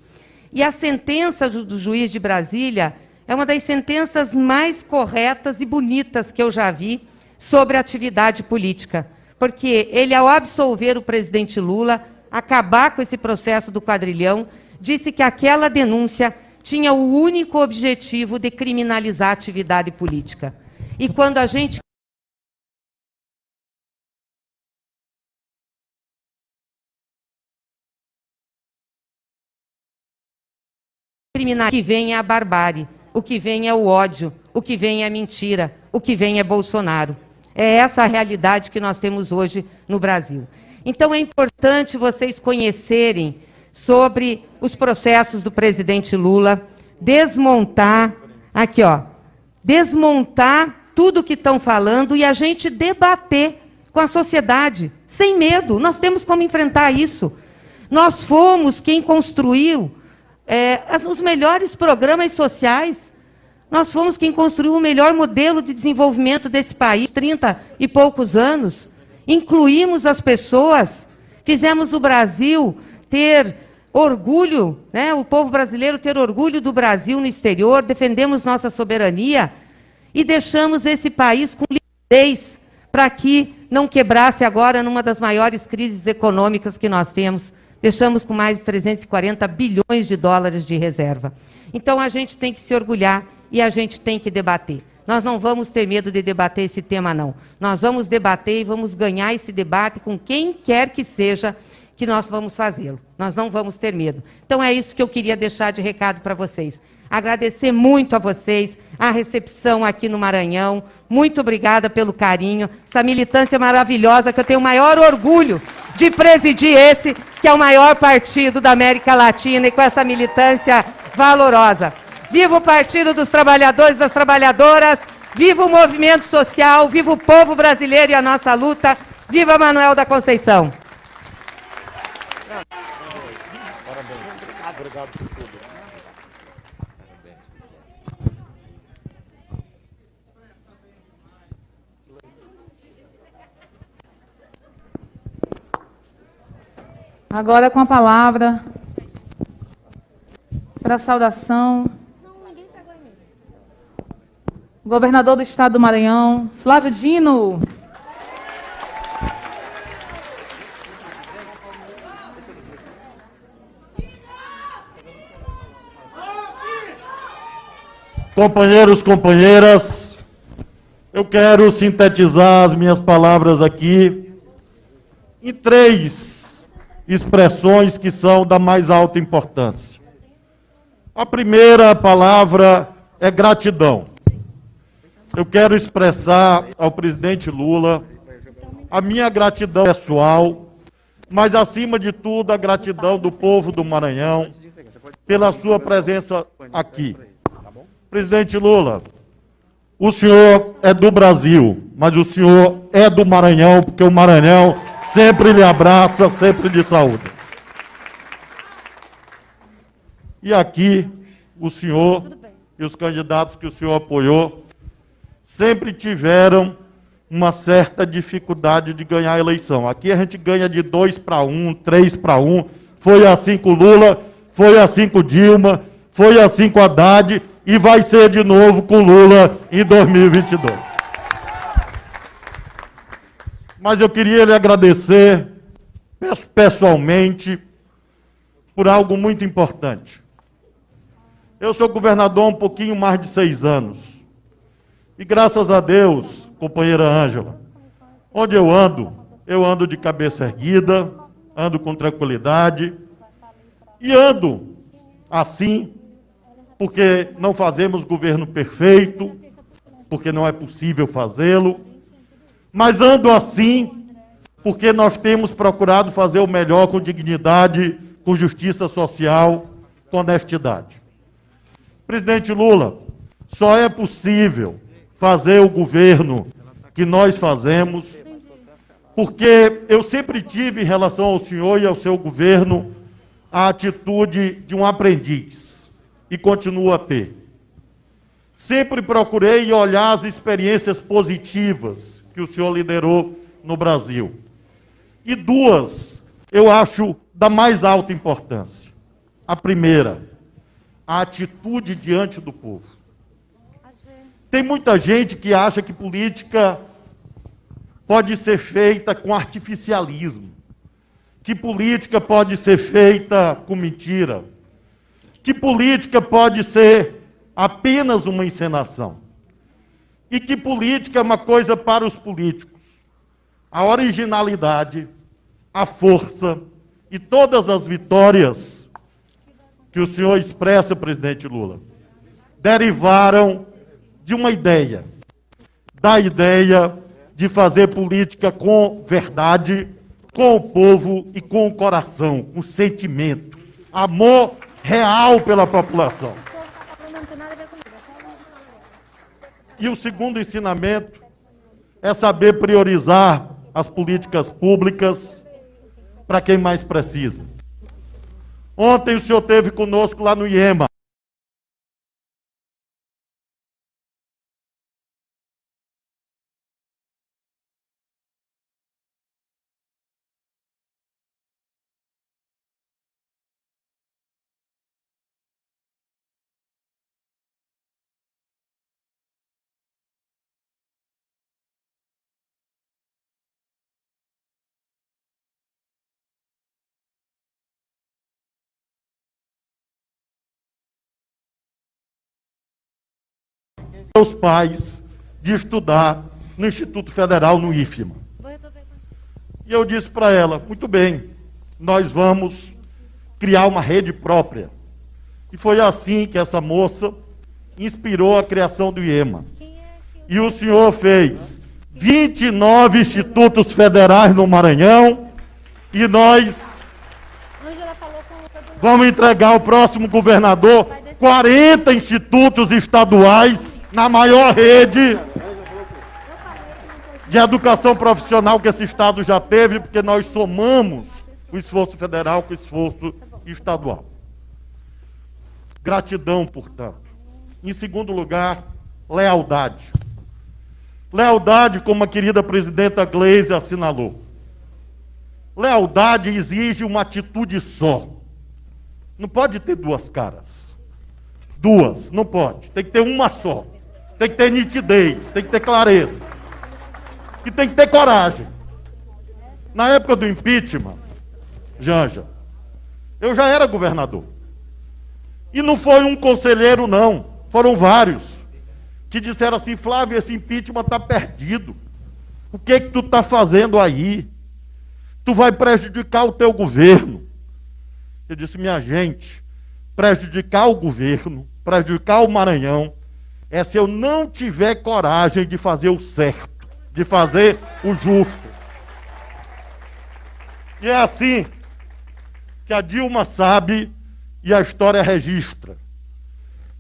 E a sentença do, juiz de Brasília é uma das sentenças mais corretas e bonitas que eu já vi sobre atividade política. Porque ele, ao absolver o presidente Lula, acabar com esse processo do quadrilhão, disse que aquela denúncia tinha o único objetivo de criminalizar a atividade política. E quando a gente O que vem é a barbárie, o que vem é o ódio, o que vem é a mentira, o que vem é Bolsonaro. É essa a realidade que nós temos hoje no Brasil. Então é importante vocês conhecerem sobre os processos do presidente Lula, desmontar, aqui ó, desmontar tudo que estão falando e a gente debater com a sociedade, sem medo. Nós temos como enfrentar isso. Nós fomos quem construiu é, os melhores programas sociais. Nós fomos quem construiu o melhor modelo de desenvolvimento desse país, 30 e poucos anos. Incluímos as pessoas, fizemos o Brasil ter orgulho, né, o povo brasileiro ter orgulho do Brasil no exterior, defendemos nossa soberania e deixamos esse país com liquidez para que não quebrasse agora numa das maiores crises econômicas que nós temos deixamos com mais de 340 bilhões de dólares de reserva. Então a gente tem que se orgulhar e a gente tem que debater. Nós não vamos ter medo de debater esse tema, não. Nós vamos debater e vamos ganhar esse debate com quem quer que seja que nós vamos fazê-lo. Nós não vamos ter medo. Então é isso que eu queria deixar de recado para vocês. Agradecer muito a vocês, a recepção aqui no Maranhão. Muito obrigada pelo carinho. Essa militância maravilhosa que eu tenho o maior orgulho de presidir esse que é o maior partido da América Latina e com essa militância valorosa. Viva o Partido dos Trabalhadores e das Trabalhadoras, viva o movimento social, viva o povo brasileiro e a nossa luta, viva Manuel da Conceição. Agora com a palavra para saudação. Governador do Estado do Maranhão, Flávio Dino. Companheiros, companheiras, eu quero sintetizar as minhas palavras aqui em três expressões que são da mais alta importância. A primeira palavra é gratidão. Eu quero expressar ao presidente Lula a minha gratidão pessoal, mas acima de tudo a gratidão do povo do Maranhão pela sua presença aqui. Presidente Lula, o senhor é do Brasil, mas o senhor é do Maranhão, porque o Maranhão sempre lhe abraça, sempre lhe saúda. E aqui, o senhor e os candidatos que o senhor apoiou sempre tiveram uma certa dificuldade de ganhar a eleição. Aqui a gente ganha de 2 para 1, 3 para 1. Foi assim com Lula, foi assim com Dilma, foi assim com Haddad e vai ser de novo com Lula em 2022. Mas eu queria lhe agradecer pessoalmente por algo muito importante. Eu sou governador há um pouquinho mais de seis anos. E graças a Deus, companheira Ângela, onde eu ando, eu ando de cabeça erguida, ando com tranquilidade e ando assim porque não fazemos governo perfeito, porque não é possível fazê-lo, mas ando assim porque nós temos procurado fazer o melhor com dignidade, com justiça social, com honestidade. Presidente Lula, só é possível fazer o governo que nós fazemos, porque eu sempre tive em relação ao senhor e ao seu governo a atitude de um aprendiz e continuo a ter. Sempre procurei olhar as experiências positivas que o senhor liderou no Brasil. E duas eu acho da mais alta importância. A primeira, a atitude diante do povo. Tem muita gente que acha que política pode ser feita com artificialismo, que política pode ser feita com mentira que política pode ser apenas uma encenação. E que política é uma coisa para os políticos. A originalidade, a força e todas as vitórias que o senhor expressa, presidente Lula, derivaram de uma ideia. Da ideia de fazer política com verdade, com o povo e com o coração, com sentimento, amor real pela população. E o segundo ensinamento é saber priorizar as políticas públicas para quem mais precisa. Ontem o senhor teve conosco lá no IEMA. Seus pais de estudar no Instituto Federal, no IFMA. E eu disse para ela: muito bem, nós vamos criar uma rede própria. E foi assim que essa moça inspirou a criação do IEMA. E o senhor fez 29 institutos federais no Maranhão, e nós Vamos entregar ao próximo governador 40 institutos estaduais na maior rede de educação profissional que esse estado já teve, porque nós somamos o esforço federal com o esforço estadual. Gratidão, portanto. Em segundo lugar, lealdade. Lealdade, como a querida presidenta Gleisi assinalou. Lealdade exige uma atitude só. Não pode ter duas caras. Duas, não pode. Tem que ter uma só. Tem que ter nitidez, tem que ter clareza. E tem que ter coragem. Na época do impeachment, Janja, eu já era governador. E não foi um conselheiro, não. Foram vários. Que disseram assim, Flávio, esse impeachment está perdido. O que que tu está fazendo aí? Tu vai prejudicar o teu governo. Eu disse, minha gente, prejudicar o governo, prejudicar o Maranhão, é se eu não tiver coragem de fazer o certo, de fazer o justo. E é assim que a Dilma sabe e a história registra.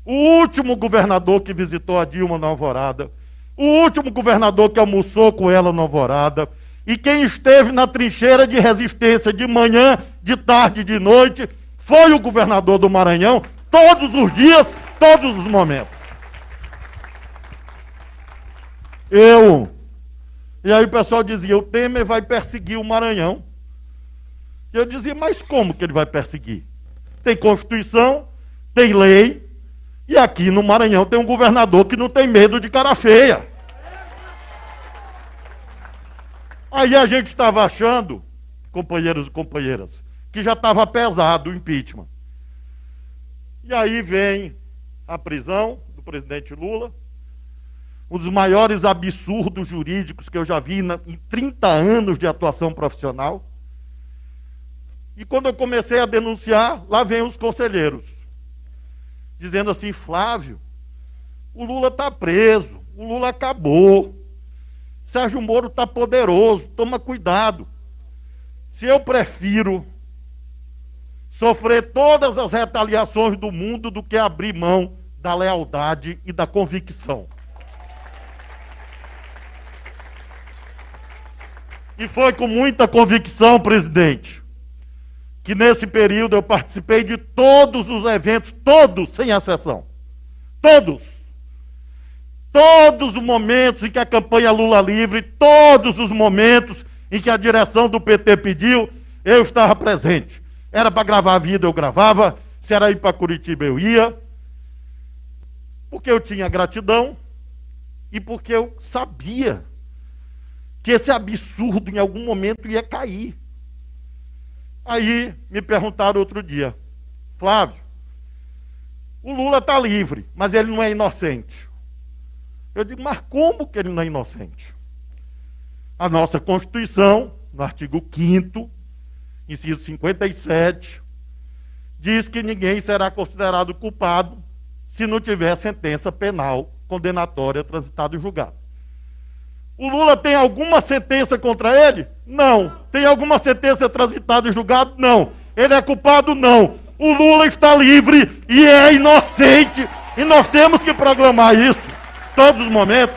O último governador que visitou a Dilma na Alvorada, o último governador que almoçou com ela na Alvorada, e quem esteve na trincheira de resistência de manhã, de tarde, de noite, foi o governador do Maranhão, todos os dias, todos os momentos. Eu. E aí o pessoal dizia: o Temer vai perseguir o Maranhão. E eu dizia: mas como que ele vai perseguir? Tem Constituição, tem lei, e aqui no Maranhão tem um governador que não tem medo de cara feia. Aí a gente estava achando, companheiros e companheiras, que já estava pesado o impeachment. E aí vem a prisão do presidente Lula, um dos maiores absurdos jurídicos que eu já vi na, em 30 anos de atuação profissional. E quando eu comecei a denunciar, lá vem os conselheiros, dizendo assim: Flávio, o Lula está preso, o Lula acabou. Sérgio Moro está poderoso, toma cuidado. Se eu prefiro sofrer todas as retaliações do mundo do que abrir mão da lealdade e da convicção. E foi com muita convicção, presidente, que nesse período eu participei de todos os eventos, todos, sem exceção. Todos Todos os momentos em que a campanha Lula livre, todos os momentos em que a direção do PT pediu, eu estava presente. Era para gravar a vida, eu gravava. Se era ir para Curitiba, eu ia. Porque eu tinha gratidão e porque eu sabia que esse absurdo em algum momento ia cair. Aí me perguntaram outro dia, Flávio, o Lula está livre, mas ele não é inocente. Eu digo, mas como que ele não é inocente? A nossa Constituição, no artigo 5 inciso 57, diz que ninguém será considerado culpado se não tiver sentença penal condenatória transitada e julgada. O Lula tem alguma sentença contra ele? Não. Tem alguma sentença transitada e julgada? Não. Ele é culpado? Não. O Lula está livre e é inocente. E nós temos que proclamar isso todos os momentos.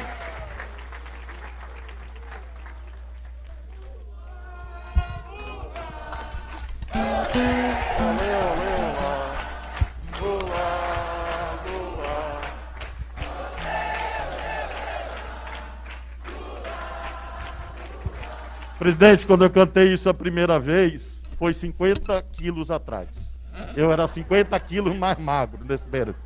Presidente, quando eu cantei isso a primeira vez, foi 50 quilos atrás. Eu era 50 quilos mais magro nesse período.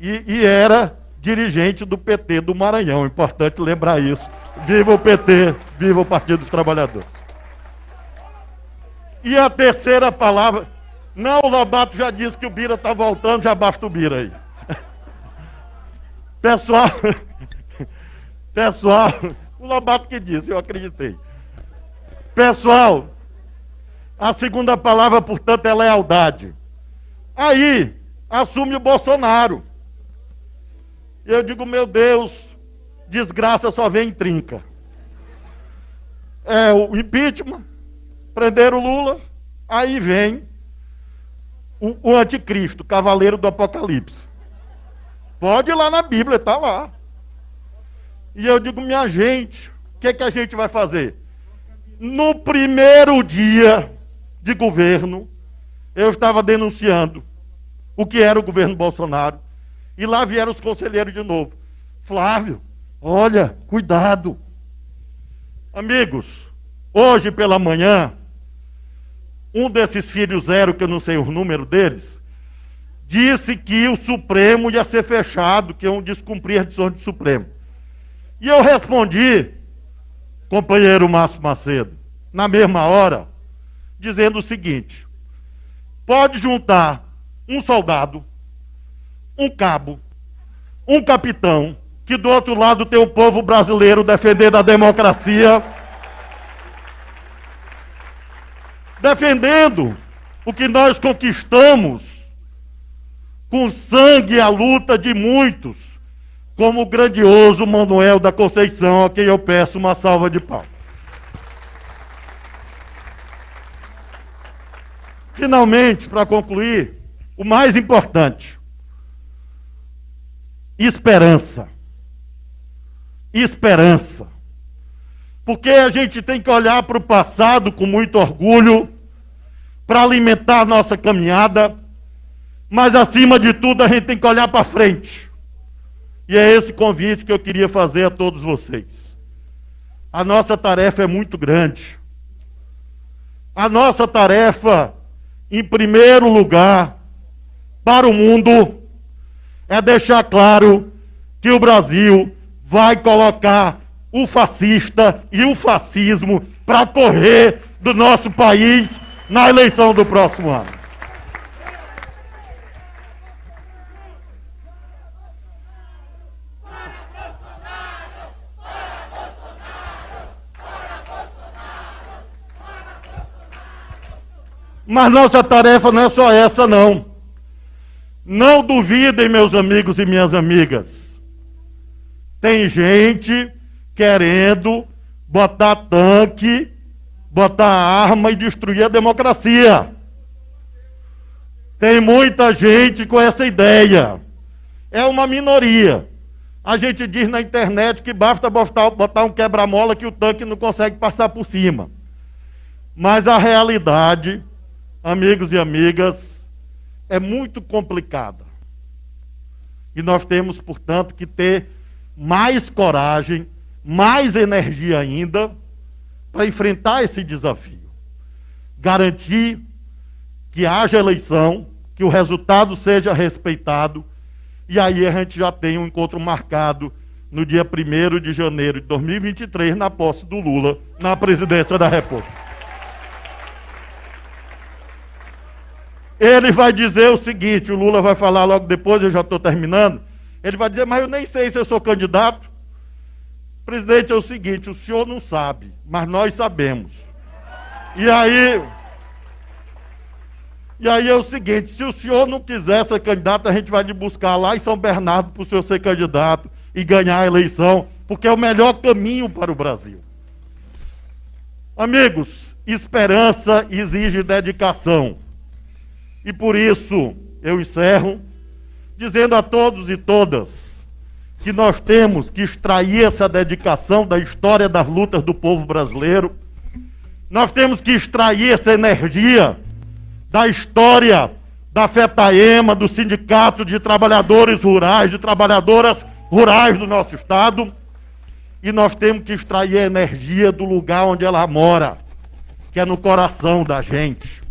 E, e era dirigente do PT do Maranhão. Importante lembrar isso. Viva o PT, viva o Partido dos Trabalhadores. E a terceira palavra. Não, o Lobato já disse que o Bira está voltando, já basta o Bira aí. Pessoal, pessoal, o Lobato que disse, eu acreditei. Pessoal, a segunda palavra, portanto, é lealdade. Aí, assume o Bolsonaro. E eu digo, meu Deus, desgraça só vem em trinca. É o impeachment, prenderam o Lula, aí vem o, o anticristo, cavaleiro do Apocalipse. Pode ir lá na Bíblia, está lá. E eu digo, minha gente, o que, que a gente vai fazer? No primeiro dia de governo, eu estava denunciando o que era o governo Bolsonaro. E lá vieram os conselheiros de novo. Flávio, olha, cuidado. Amigos, hoje pela manhã, um desses filhos zero, que eu não sei o número deles, disse que o Supremo ia ser fechado, que iam descumprir a decisão do Supremo. E eu respondi, companheiro Márcio Macedo, na mesma hora, dizendo o seguinte: pode juntar um soldado, um cabo, um capitão, que do outro lado tem o povo brasileiro defendendo a democracia, defendendo o que nós conquistamos com sangue e a luta de muitos, como o grandioso Manuel da Conceição, a quem eu peço uma salva de palmas. Finalmente, para concluir, o mais importante: esperança. Esperança. Porque a gente tem que olhar para o passado com muito orgulho, para alimentar nossa caminhada, mas acima de tudo a gente tem que olhar para frente. E é esse convite que eu queria fazer a todos vocês. A nossa tarefa é muito grande. A nossa tarefa, em primeiro lugar, para o mundo, é deixar claro que o Brasil vai colocar o fascista e o fascismo para correr do nosso país na eleição do próximo ano. Mas nossa tarefa não é só essa, não. Não duvidem, meus amigos e minhas amigas. Tem gente querendo botar tanque, botar arma e destruir a democracia. Tem muita gente com essa ideia. É uma minoria. A gente diz na internet que basta botar, botar um quebra-mola que o tanque não consegue passar por cima. Mas a realidade, amigos e amigas, é muito complicada. E nós temos, portanto, que ter mais coragem, mais energia ainda, para enfrentar esse desafio. Garantir que haja eleição, que o resultado seja respeitado, e aí a gente já tem um encontro marcado no dia 1 de janeiro de 2023, na posse do Lula na presidência da República. Ele vai dizer o seguinte: o Lula vai falar logo depois, eu já estou terminando. Ele vai dizer, mas eu nem sei se eu sou candidato. Presidente, é o seguinte: o senhor não sabe, mas nós sabemos. E aí. E aí é o seguinte: se o senhor não quiser ser candidato, a gente vai lhe buscar lá em São Bernardo para o senhor ser candidato e ganhar a eleição, porque é o melhor caminho para o Brasil. Amigos, esperança exige dedicação. E por isso eu encerro dizendo a todos e todas que nós temos que extrair essa dedicação da história das lutas do povo brasileiro. Nós temos que extrair essa energia da história da FETAEMA, do Sindicato de Trabalhadores Rurais, de trabalhadoras rurais do nosso Estado. E nós temos que extrair a energia do lugar onde ela mora, que é no coração da gente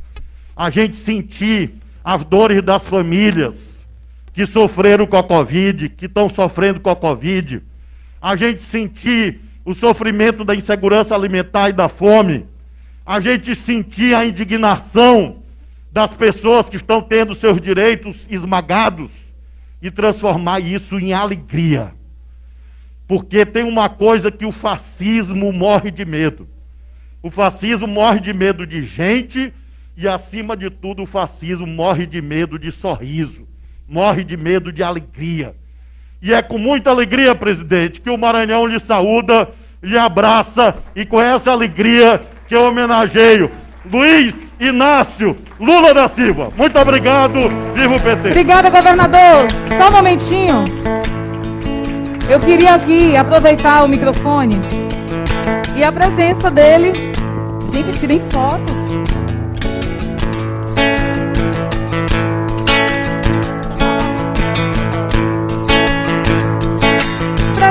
a gente sentir as dores das famílias que sofreram com a Covid, que estão sofrendo com a Covid, a gente sentir o sofrimento da insegurança alimentar e da fome, a gente sentir a indignação das pessoas que estão tendo seus direitos esmagados e transformar isso em alegria. Porque tem uma coisa que o fascismo morre de medo. O fascismo morre de medo de gente e, acima de tudo, o fascismo morre de medo de sorriso, morre de medo de alegria. E é com muita alegria, presidente, que o Maranhão lhe saúda, lhe abraça, e com essa alegria que eu homenageio Luiz Inácio Lula da Silva. Muito obrigado, viva o PT. Obrigada, governador. Só um momentinho. Eu queria aqui aproveitar o microfone e a presença dele. Gente, tirem fotos.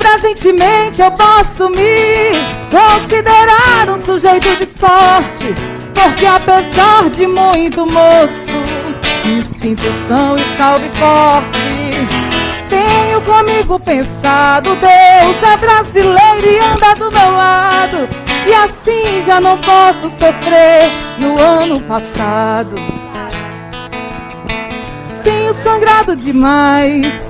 Presentemente eu posso me considerar um sujeito de sorte, porque apesar de muito moço, me sinto são e salve forte. Tenho comigo pensado, Deus é brasileiro e anda do meu lado. E assim já não posso sofrer no ano passado. Tenho sangrado demais,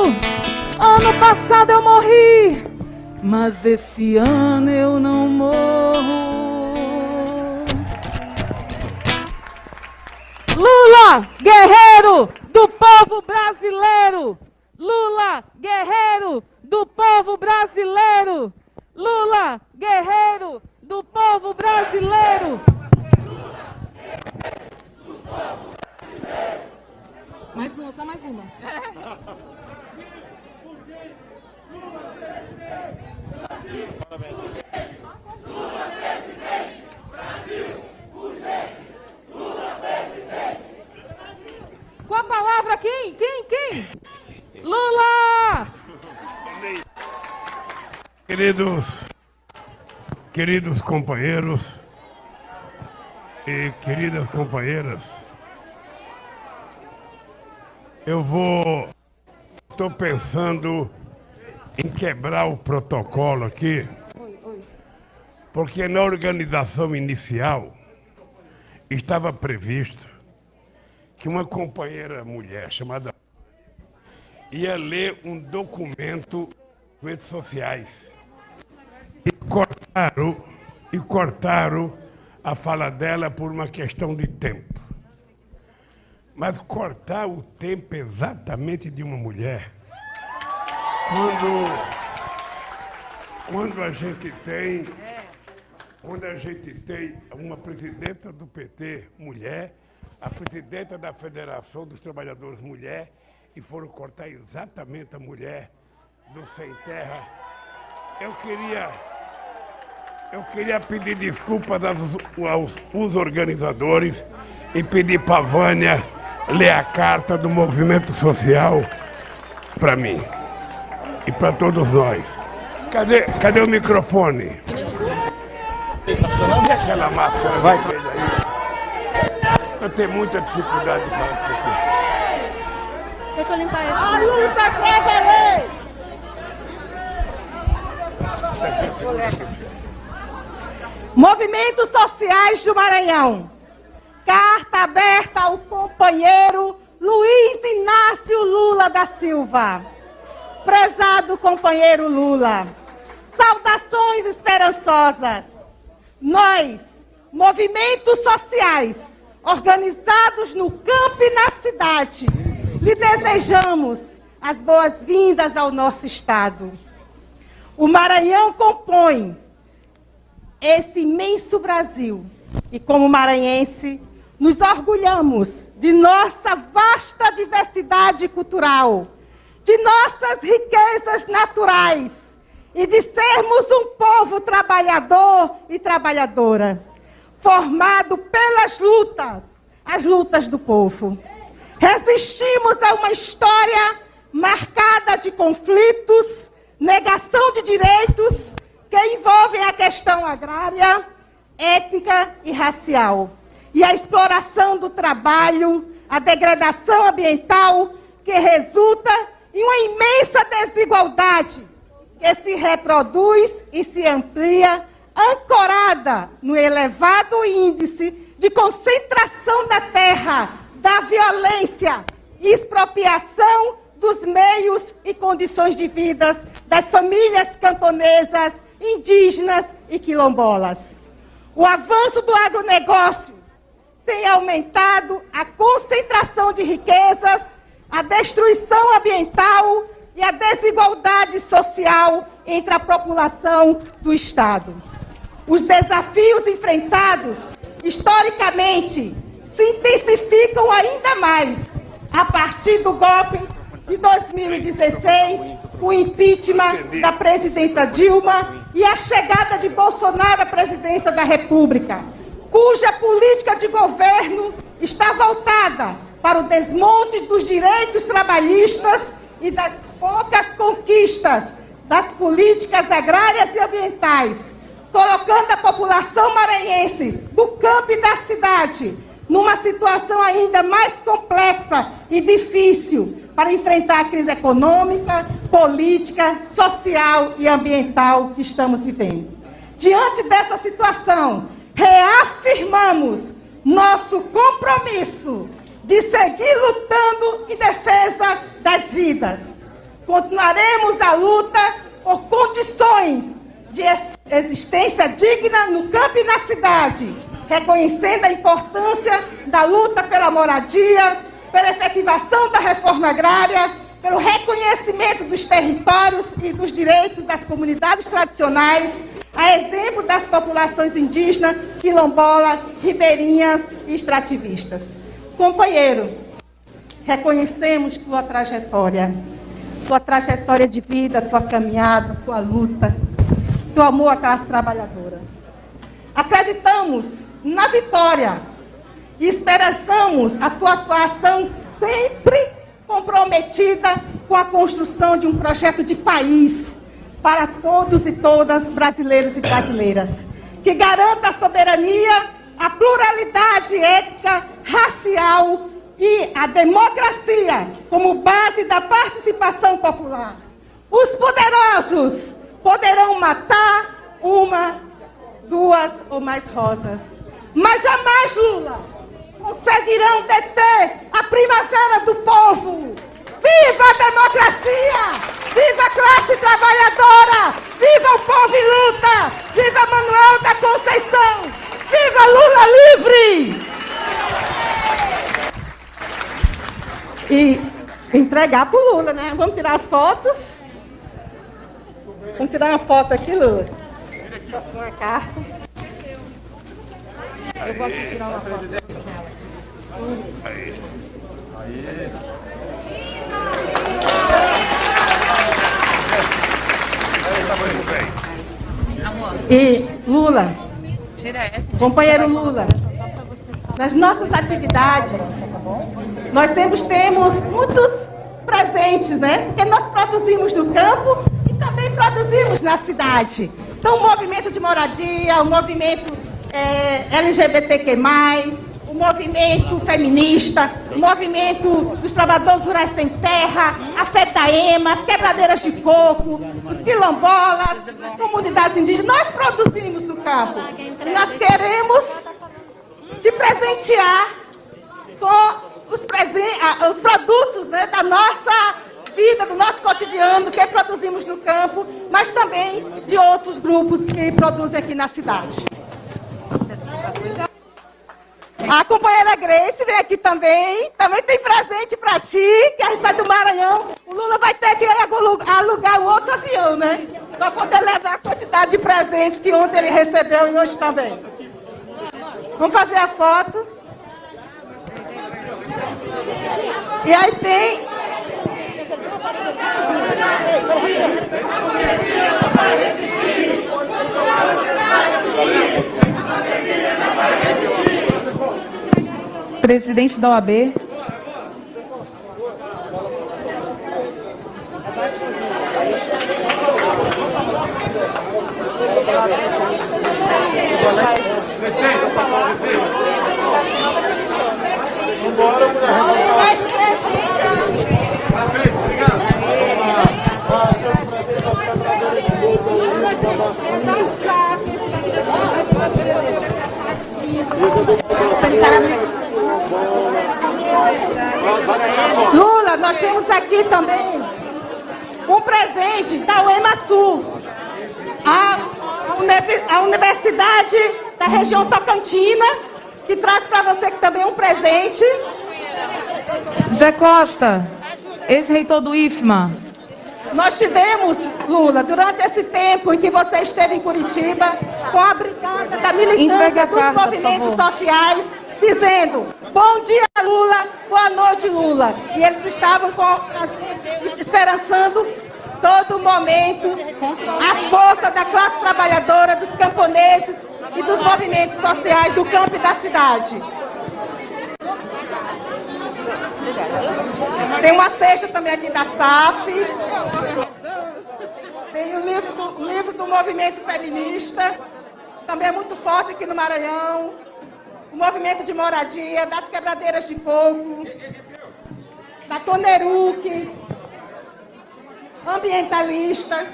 Ano passado eu morri, mas esse ano eu não morro. Lula, guerreiro do povo brasileiro. Lula, guerreiro do povo brasileiro. Lula, guerreiro do povo brasileiro. Mais uma, só mais uma. Com a palavra quem? Quem? Quem? Lula! Queridos, queridos companheiros e queridas companheiras, eu vou. Estou pensando em quebrar o protocolo aqui, porque na organização inicial estava previsto que uma companheira mulher chamada ia ler um documento nas redes sociais e cortaram e cortaram a fala dela por uma questão de tempo. Mas cortar o tempo exatamente de uma mulher, quando, quando a gente tem, quando a gente tem uma presidenta do PT mulher, a presidenta da Federação dos Trabalhadores mulher, e foram cortar exatamente a mulher do Sem Terra. Eu queria, eu queria pedir desculpas aos, aos, aos organizadores e pedir para a Vânia ler a carta do movimento social para mim e para todos nós. Cadê, cadê o microfone? E aquela máscara Vai. vermelha aí? Eu tenho muita dificuldade de falar isso aqui. Deixa eu limpar essa. A luta contra a lei! Movimentos Sociais do Maranhão. Carta aberta ao companheiro Luiz Inácio Lula da Silva. Prezado companheiro Lula, saudações esperançosas. Nós, movimentos sociais, organizados no campo e na cidade, lhe desejamos as boas-vindas ao nosso Estado. O Maranhão compõe esse imenso Brasil e, como maranhense, nos orgulhamos de nossa vasta diversidade cultural, de nossas riquezas naturais e de sermos um povo trabalhador e trabalhadora, formado pelas lutas, as lutas do povo. Resistimos a uma história marcada de conflitos, negação de direitos que envolvem a questão agrária, étnica e racial, e a exploração do trabalho, a degradação ambiental que resulta em uma imensa desigualdade que se reproduz e se amplia, ancorada no elevado índice de concentração da terra, da violência, expropriação dos meios e condições de vida das famílias camponesas, indígenas e quilombolas. O avanço do agronegócio tem aumentado a concentração de riquezas, a destruição ambiental e a desigualdade social entre a população do Estado. Os desafios enfrentados, historicamente, se intensificam ainda mais a partir do golpe de 2016, o impeachment da presidenta Dilma e a chegada de Bolsonaro à presidência da República, cuja política de governo está voltada para o desmonte dos direitos trabalhistas e das poucas conquistas das políticas agrárias e ambientais, colocando a população maranhense do campo e da cidade numa situação ainda mais complexa e difícil para enfrentar a crise econômica, política, social e ambiental que estamos vivendo. Diante dessa situação, reafirmamos nosso compromisso de seguir lutando em defesa das vidas. Continuaremos a luta por condições de existência digna no campo e na cidade, reconhecendo a importância da luta pela moradia, pela efetivação da reforma agrária, pelo reconhecimento dos territórios e dos direitos das comunidades tradicionais, a exemplo das populações indígenas, quilombola, ribeirinhas e extrativistas. Companheiro, reconhecemos tua trajetória, tua trajetória de vida, tua caminhada, tua luta, teu amor à classe trabalhadora. Acreditamos na vitória e esperançamos a tua atuação sempre comprometida com a construção de um projeto de país para todos e todas brasileiros e brasileiras, que garanta a soberania, a pluralidade étnica, racial e a democracia como base da participação popular. Os poderosos poderão matar uma, duas ou mais rosas, mas jamais Lula conseguirão deter a primavera do povo. Viva a democracia! Viva a classe trabalhadora! Viva o povo em luta! Viva Manuel da Conceição! Viva Lula livre! E entregar para o Lula, né? Vamos tirar as fotos. Vamos tirar uma foto aqui, Lula. Uma carta. Eu vou aqui tirar uma foto. Aí. Aí. E Lula, companheiro Lula, nas nossas atividades, nós temos, temos muitos presentes, né? Porque nós produzimos no campo e também produzimos na cidade. Então, o movimento de moradia, o movimento é, LGBTQ+, movimento feminista, o movimento dos trabalhadores rurais sem terra, a FETAEMA, as quebradeiras de coco, os quilombolas, as comunidades indígenas. Nós produzimos no campo. E nós queremos te presentear com os, presen os produtos né, da nossa vida, do nosso cotidiano, que produzimos no campo, mas também de outros grupos que produzem aqui na cidade. A companheira Grace vem aqui também. Também tem presente para ti, que a gente sai do Maranhão. O Lula vai ter que alugar o outro avião, né? Para poder levar a quantidade de presentes que ontem ele recebeu e hoje também. Vamos fazer a foto. E aí tem. Presidente da OAB. Lula, nós temos aqui também um presente da UEMA Sul, a, a Universidade da região Tocantina, que traz para você também um presente. Zé Costa, ex-reitor do IFMA. Nós tivemos, Lula, durante esse tempo em que você esteve em Curitiba, com a brigada da militância dos movimentos sociais, dizendo: Bom dia, Lula, boa noite, Lula. E eles estavam com, esperançando todo momento a força da classe trabalhadora, dos camponeses e dos movimentos sociais do campo e da cidade. Tem uma cesta também aqui da SAF. Tem o livro do, livro do movimento feminista, também é muito forte aqui no Maranhão. O movimento de moradia, das quebradeiras de coco, da Coneruc, ambientalista.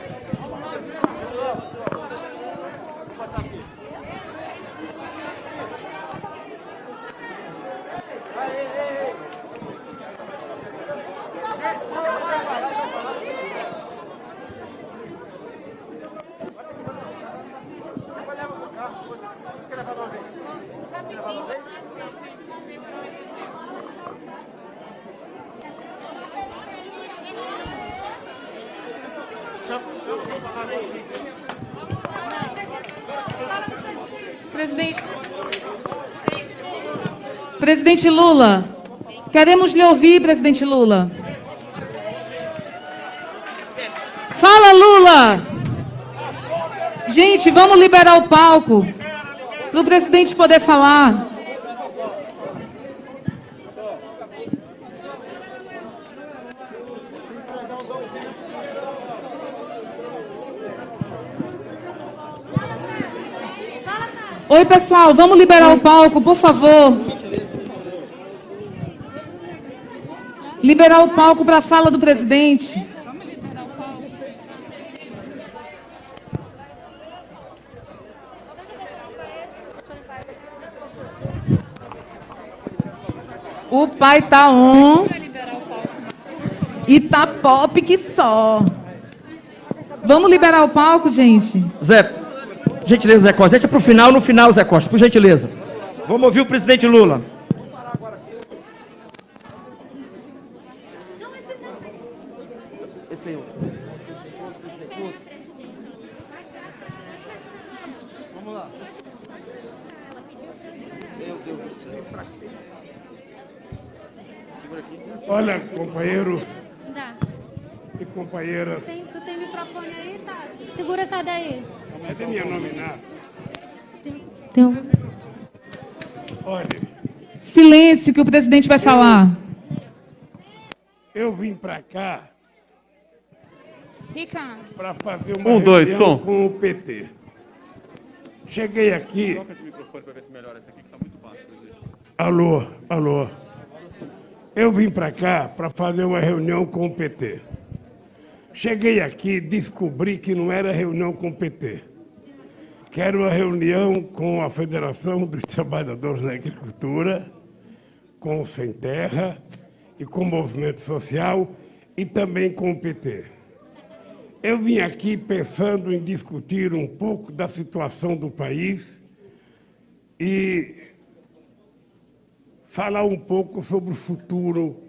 Presidente. Presidente Lula, queremos lhe ouvir, presidente Lula. Fala, Lula! Gente, vamos liberar o palco para o presidente poder falar. Oi, pessoal, vamos liberar o palco, por favor. Liberar o palco para a fala do presidente. O pai tá on. E tá pop que só. Vamos liberar o palco, gente? Zé, gentileza, Zé Costa. Deixa pro final, no final, Zé Costa, por gentileza. Vamos ouvir o presidente Lula. Esse aí, Vamos lá. Meu Deus do céu. Segura aqui. Olha, companheiros Dá. e companheiras, Tem- tu tem microfone aí, tá? Segura essa daí. cadê minha nominata? Tem um... Olha, Silêncio que o presidente vai falar. eu vim para cá Ricardo. para fazer uma Um, dois, reunião som. com o PT. Cheguei aqui. Alô, alô. Eu vim para cá para fazer uma reunião com o PT. Cheguei aqui, descobri que não era reunião com o PT, que era uma reunião com a Federação dos Trabalhadores da Agricultura, com o Sem Terra e com o Movimento Social e também com o PT. Eu vim aqui pensando em discutir um pouco da situação do país e falar um pouco sobre o futuro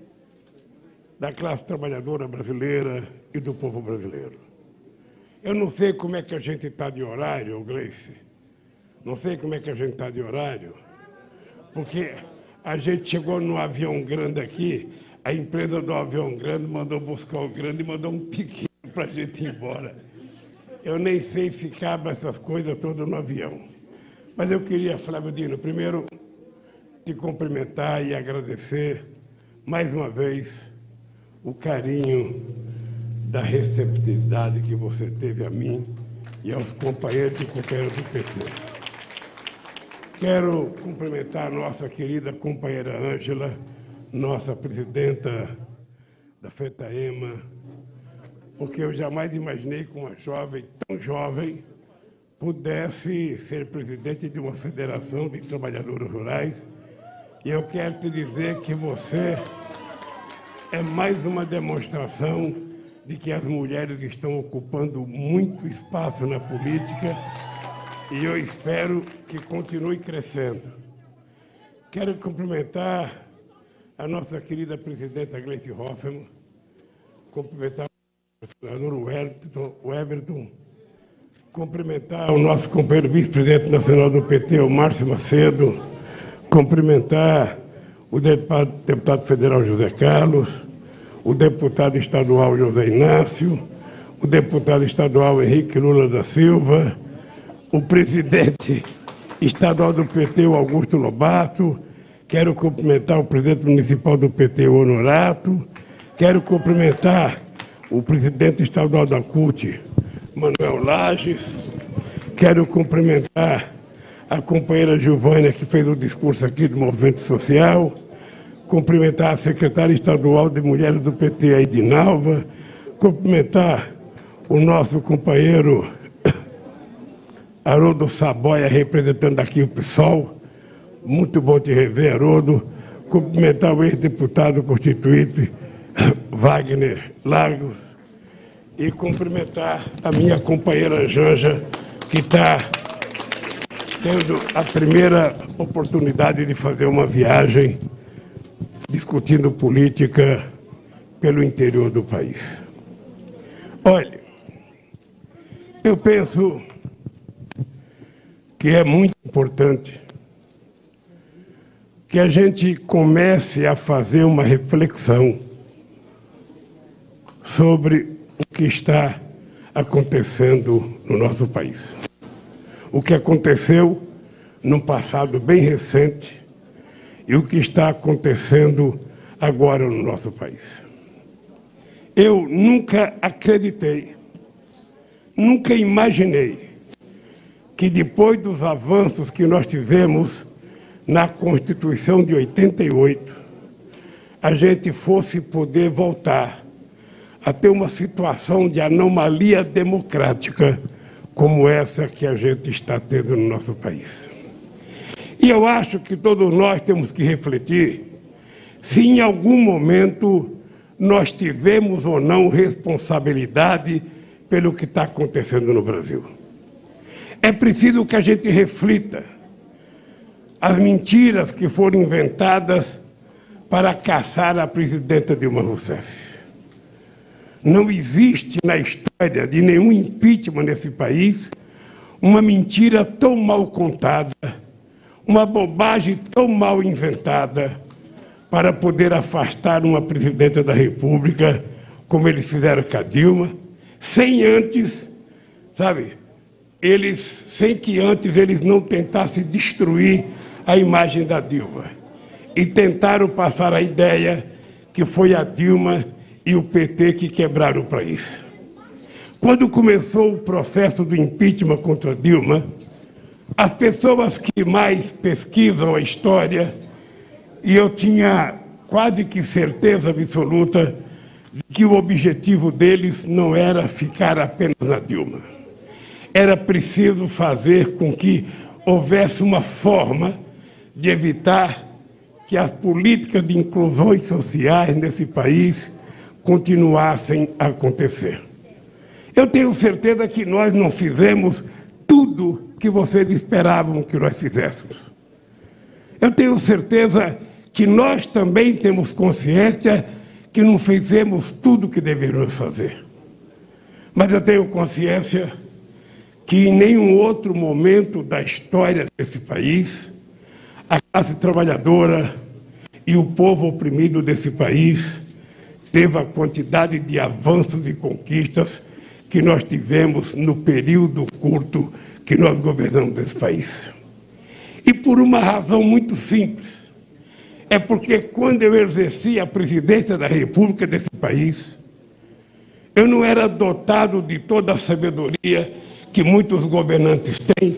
da classe trabalhadora brasileira e do povo brasileiro. Eu não sei como é que a gente está de horário, Gleice. Não sei como é que a gente está de horário, porque a gente chegou no avião grande aqui, a empresa do avião grande mandou buscar o grande e mandou um pequeno para a gente ir embora. Eu nem sei se cabe essas coisas todas no avião. Mas eu queria, Flávio Dino, primeiro te cumprimentar e agradecer mais uma vez o carinho da receptividade que você teve a mim e aos companheiros e companheiras do PT. Quero cumprimentar a nossa querida companheira Ângela, nossa presidenta da FETAEMA, porque eu jamais imaginei que uma jovem tão jovem pudesse ser presidente de uma federação de trabalhadores rurais. E eu quero te dizer que você é mais uma demonstração de que as mulheres estão ocupando muito espaço na política e eu espero que continue crescendo. Quero cumprimentar a nossa querida presidenta Gleice Hoffmann, cumprimentar o senador Everton, cumprimentar o nosso companheiro vice-presidente nacional do PT, o Márcio Macedo, cumprimentar o deputado, federal José Carlos, o deputado estadual José Inácio, o deputado estadual Henrique Lula da Silva, o presidente estadual do PT, o Augusto Lobato, quero cumprimentar o presidente municipal do PT, o Honorato, quero cumprimentar o presidente estadual da CUT, Manuel Lages, quero cumprimentar a companheira Giovânia, que fez o discurso aqui do Movimento Social, cumprimentar a secretária estadual de Mulheres do PT, a Edinalva, cumprimentar o nosso companheiro Haroldo Saboia, representando aqui o PSOL. Muito bom te rever, Haroldo. Cumprimentar o ex-deputado constituinte Wagner Lagos e cumprimentar a minha companheira Janja, que está tendo a primeira oportunidade de fazer uma viagem discutindo política pelo interior do país. Olha, eu penso que é muito importante que a gente comece a fazer uma reflexão sobre o que está acontecendo no nosso país. O que aconteceu num passado bem recente e o que está acontecendo agora no nosso país. Eu nunca acreditei, nunca imaginei que depois dos avanços que nós tivemos na Constituição de 88, a gente fosse poder voltar a ter uma situação de anomalia democrática como essa que a gente está tendo no nosso país. E eu acho que todos nós temos que refletir se em algum momento nós tivemos ou não responsabilidade pelo que está acontecendo no Brasil. É preciso que a gente reflita as mentiras que foram inventadas para caçar a presidenta Dilma Rousseff. Não existe na história de nenhum impeachment nesse país uma mentira tão mal contada, uma bobagem tão mal inventada para poder afastar uma presidenta da República, como eles fizeram com a Dilma, sem antes, sabe, eles, sem que antes eles não tentassem destruir a imagem da Dilma. E tentaram passar a ideia que foi a Dilma e o PT que quebraram o país. Quando começou o processo do impeachment contra Dilma, as pessoas que mais pesquisam a história, e eu tinha quase que certeza absoluta de que o objetivo deles não era ficar apenas na Dilma. Era preciso fazer com que houvesse uma forma de evitar que as políticas de inclusões sociais nesse país continuassem a acontecer. Eu tenho certeza que nós não fizemos tudo que vocês esperavam que nós fizéssemos. Eu tenho certeza que nós também temos consciência que não fizemos tudo que deveríamos fazer. Mas eu tenho consciência que em nenhum outro momento da história desse país, a classe trabalhadora e o povo oprimido desse país teve a quantidade de avanços e conquistas que nós tivemos no período curto que nós governamos esse país. E por uma razão muito simples. É porque quando eu exerci a presidência da República desse país, eu não era dotado de toda a sabedoria que muitos governantes têm,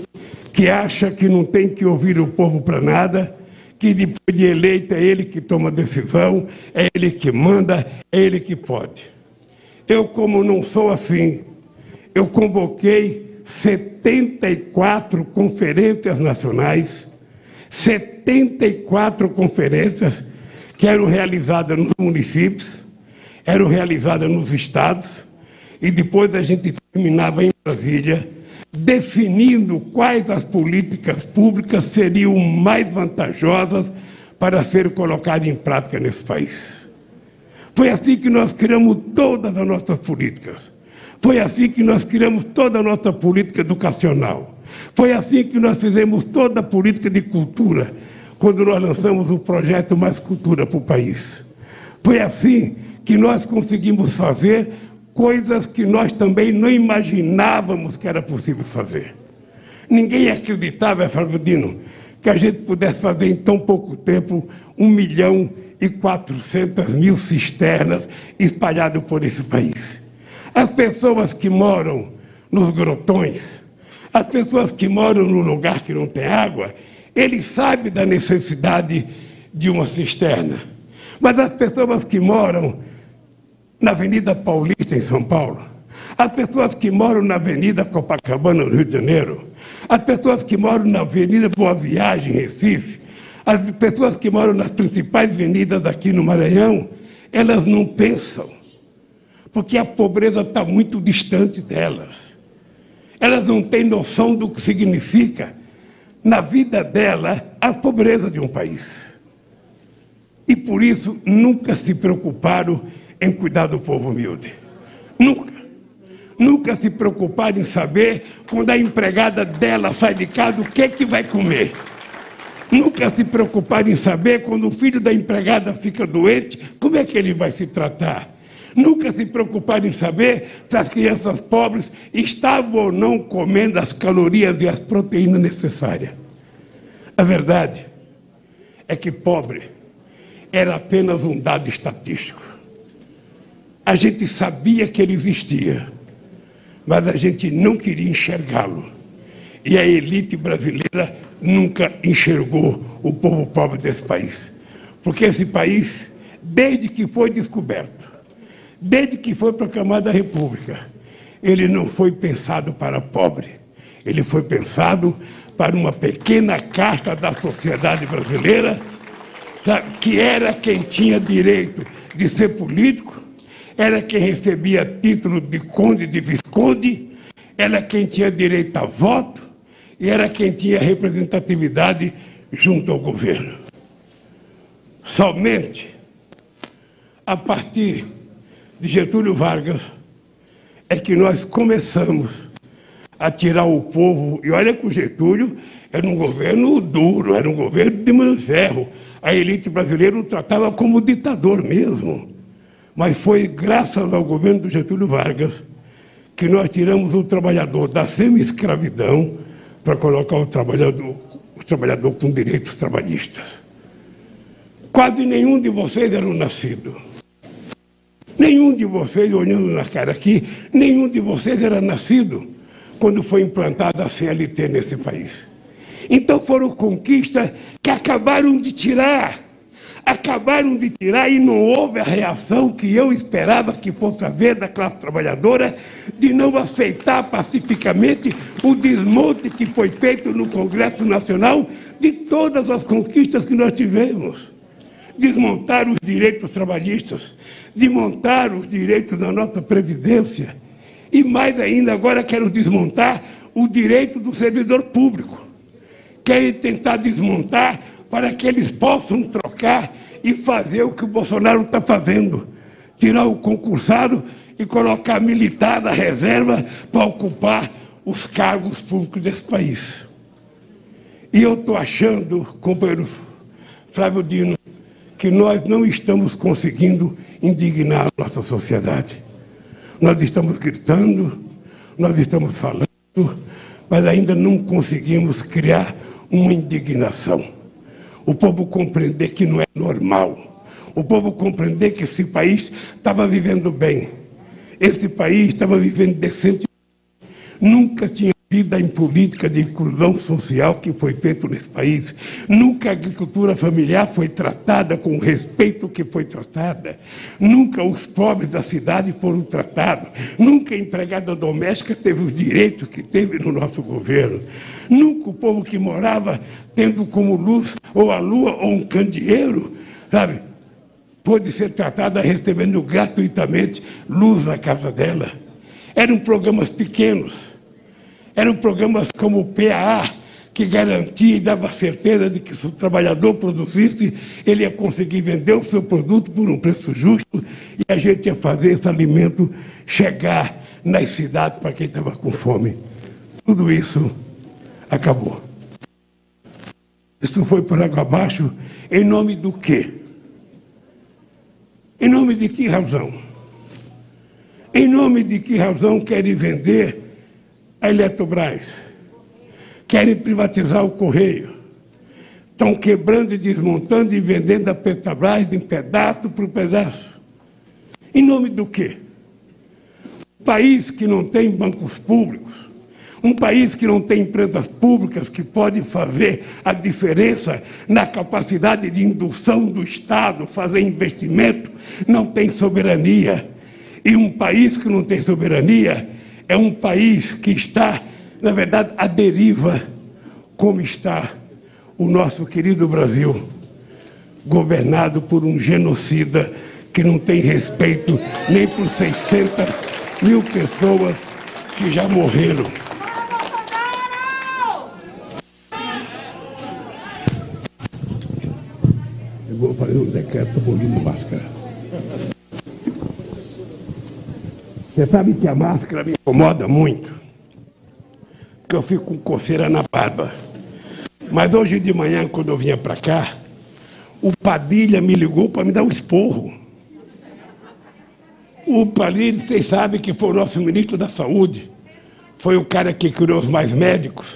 que acha que não tem que ouvir o povo para nada, que depois de eleito é ele que toma decisão, é ele que manda, é ele que pode. Eu, como não sou assim, eu convoquei 74 conferências nacionais, 74 conferências que eram realizadas nos municípios, eram realizadas nos estados, e depois a gente terminava em Brasília, definindo quais as políticas públicas seriam mais vantajosas para serem colocadas em prática nesse país. Foi assim que nós criamos todas as nossas políticas. Foi assim que nós criamos toda a nossa política educacional. Foi assim que nós fizemos toda a política de cultura, quando nós lançamos o projeto Mais Cultura para o país. Foi assim que nós conseguimos fazer coisas que nós também não imaginávamos que era possível fazer. Ninguém acreditava, Flávio Dino, que a gente pudesse fazer em tão pouco tempo um milhão e quatrocentas mil cisternas espalhadas por esse país. As pessoas que moram nos grotões, as pessoas que moram no lugar que não tem água, eles sabem da necessidade de uma cisterna. Mas as pessoas que moram na Avenida Paulista, em São Paulo, as pessoas que moram na Avenida Copacabana, no Rio de Janeiro, as pessoas que moram na Avenida Boa Viagem, em Recife, as pessoas que moram nas principais avenidas aqui no Maranhão, elas não pensam, porque a pobreza está muito distante delas. Elas não têm noção do que significa, na vida dela, a pobreza de um país. E por isso nunca se preocuparam em cuidar do povo humilde. Nunca. Nunca se preocuparam em saber quando a empregada dela sai de casa o que, que vai comer. Nunca se preocuparam em saber quando o filho da empregada fica doente, como é que ele vai se tratar. Nunca se preocuparam em saber se as crianças pobres estavam ou não comendo as calorias e as proteínas necessárias. A verdade é que pobre era apenas um dado estatístico. A gente sabia que ele existia, mas a gente não queria enxergá-lo. E a elite brasileira nunca enxergou o povo pobre desse país. Porque esse país, desde que foi descoberto, desde que foi proclamada a República, ele não foi pensado para pobre, ele foi pensado para uma pequena casta da sociedade brasileira, que era quem tinha direito de ser político, era quem recebia título de conde, de visconde, era quem tinha direito a voto e era quem tinha representatividade junto ao governo. Somente a partir de Getúlio Vargas é que nós começamos a tirar o povo. E olha que o Getúlio era um governo duro, era um governo de mão ferro. A elite brasileira o tratava como ditador mesmo. Mas foi graças ao governo do Getúlio Vargas que nós tiramos o trabalhador da semi-escravidão para colocar o trabalhador, o trabalhador com direitos trabalhistas. Quase nenhum de vocês era nascido. Nenhum de vocês, olhando na cara aqui, nenhum de vocês era nascido quando foi implantada a CLT nesse país. Então foram conquistas que acabaram de tirar acabaram de tirar e não houve a reação que eu esperava que fosse haver da classe trabalhadora de não aceitar pacificamente o desmonte que foi feito no Congresso Nacional de todas as conquistas que nós tivemos. Desmontar os direitos trabalhistas, desmontar os direitos da nossa Previdência e mais ainda agora quero desmontar o direito do servidor público. Querem tentar desmontar para que eles possam trocar e fazer o que o Bolsonaro está fazendo: tirar o concursado e colocar militar da reserva para ocupar os cargos públicos desse país. E eu estou achando, companheiro Flávio Dino, que nós não estamos conseguindo indignar a nossa sociedade. Nós estamos gritando, nós estamos falando, mas ainda não conseguimos criar uma indignação o povo compreender que não é normal, o povo compreender que esse país estava vivendo bem, esse país estava vivendo decente. Nunca tinha em política de inclusão social que foi feito nesse país. Nunca a agricultura familiar foi tratada com o respeito que foi tratada. Nunca os pobres da cidade foram tratados. Nunca a empregada doméstica teve os direitos que teve no nosso governo. Nunca o povo que morava tendo como luz ou a lua ou um candeeiro, sabe, pôde ser tratada recebendo gratuitamente luz na casa dela. Eram programas pequenos eram programas como o PAA, que garantia e dava certeza de que se o trabalhador produzisse, ele ia conseguir vender o seu produto por um preço justo e a gente ia fazer esse alimento chegar nas cidades para quem estava com fome. Tudo isso acabou. Isso foi por água abaixo em nome do quê? Em nome de que razão? Em nome de que razão querem vender a Eletrobras, querem privatizar o Correio, estão quebrando e desmontando e vendendo a Petrobras de pedaço por pedaço. Em nome do quê? Um país que não tem bancos públicos, um país que não tem empresas públicas que podem fazer a diferença na capacidade de indução do Estado, fazer investimento, não tem soberania. E um país que não tem soberania é um país que está, na verdade, à deriva, como está o nosso querido Brasil, governado por um genocida que não tem respeito nem por 600 mil pessoas que já morreram. Eu vou fazer um decreto abolindo máscara. Você sabe que a máscara me incomoda muito, porque eu fico com coceira na barba. Mas hoje de manhã, quando eu vinha para cá, o Padilha me ligou para me dar um esporro. O Padilha, vocês sabem que foi o nosso ministro da Saúde, foi o cara que criou os mais médicos.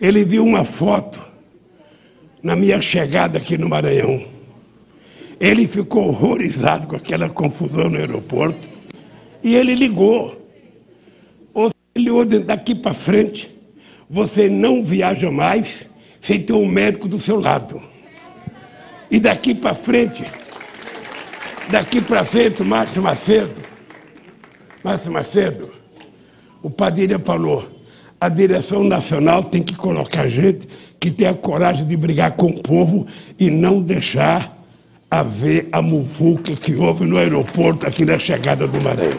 Ele viu uma foto na minha chegada aqui no Maranhão. Ele ficou horrorizado com aquela confusão no aeroporto. E ele ligou. Ou seja, daqui para frente, você não viaja mais sem ter um médico do seu lado. E daqui para frente, daqui para frente, Márcio Macedo, Márcio Macedo, o Padilha falou, a direção nacional tem que colocar gente que tenha coragem de brigar com o povo e não deixar a ver a muvuca que houve no aeroporto aqui na chegada do Maranhão.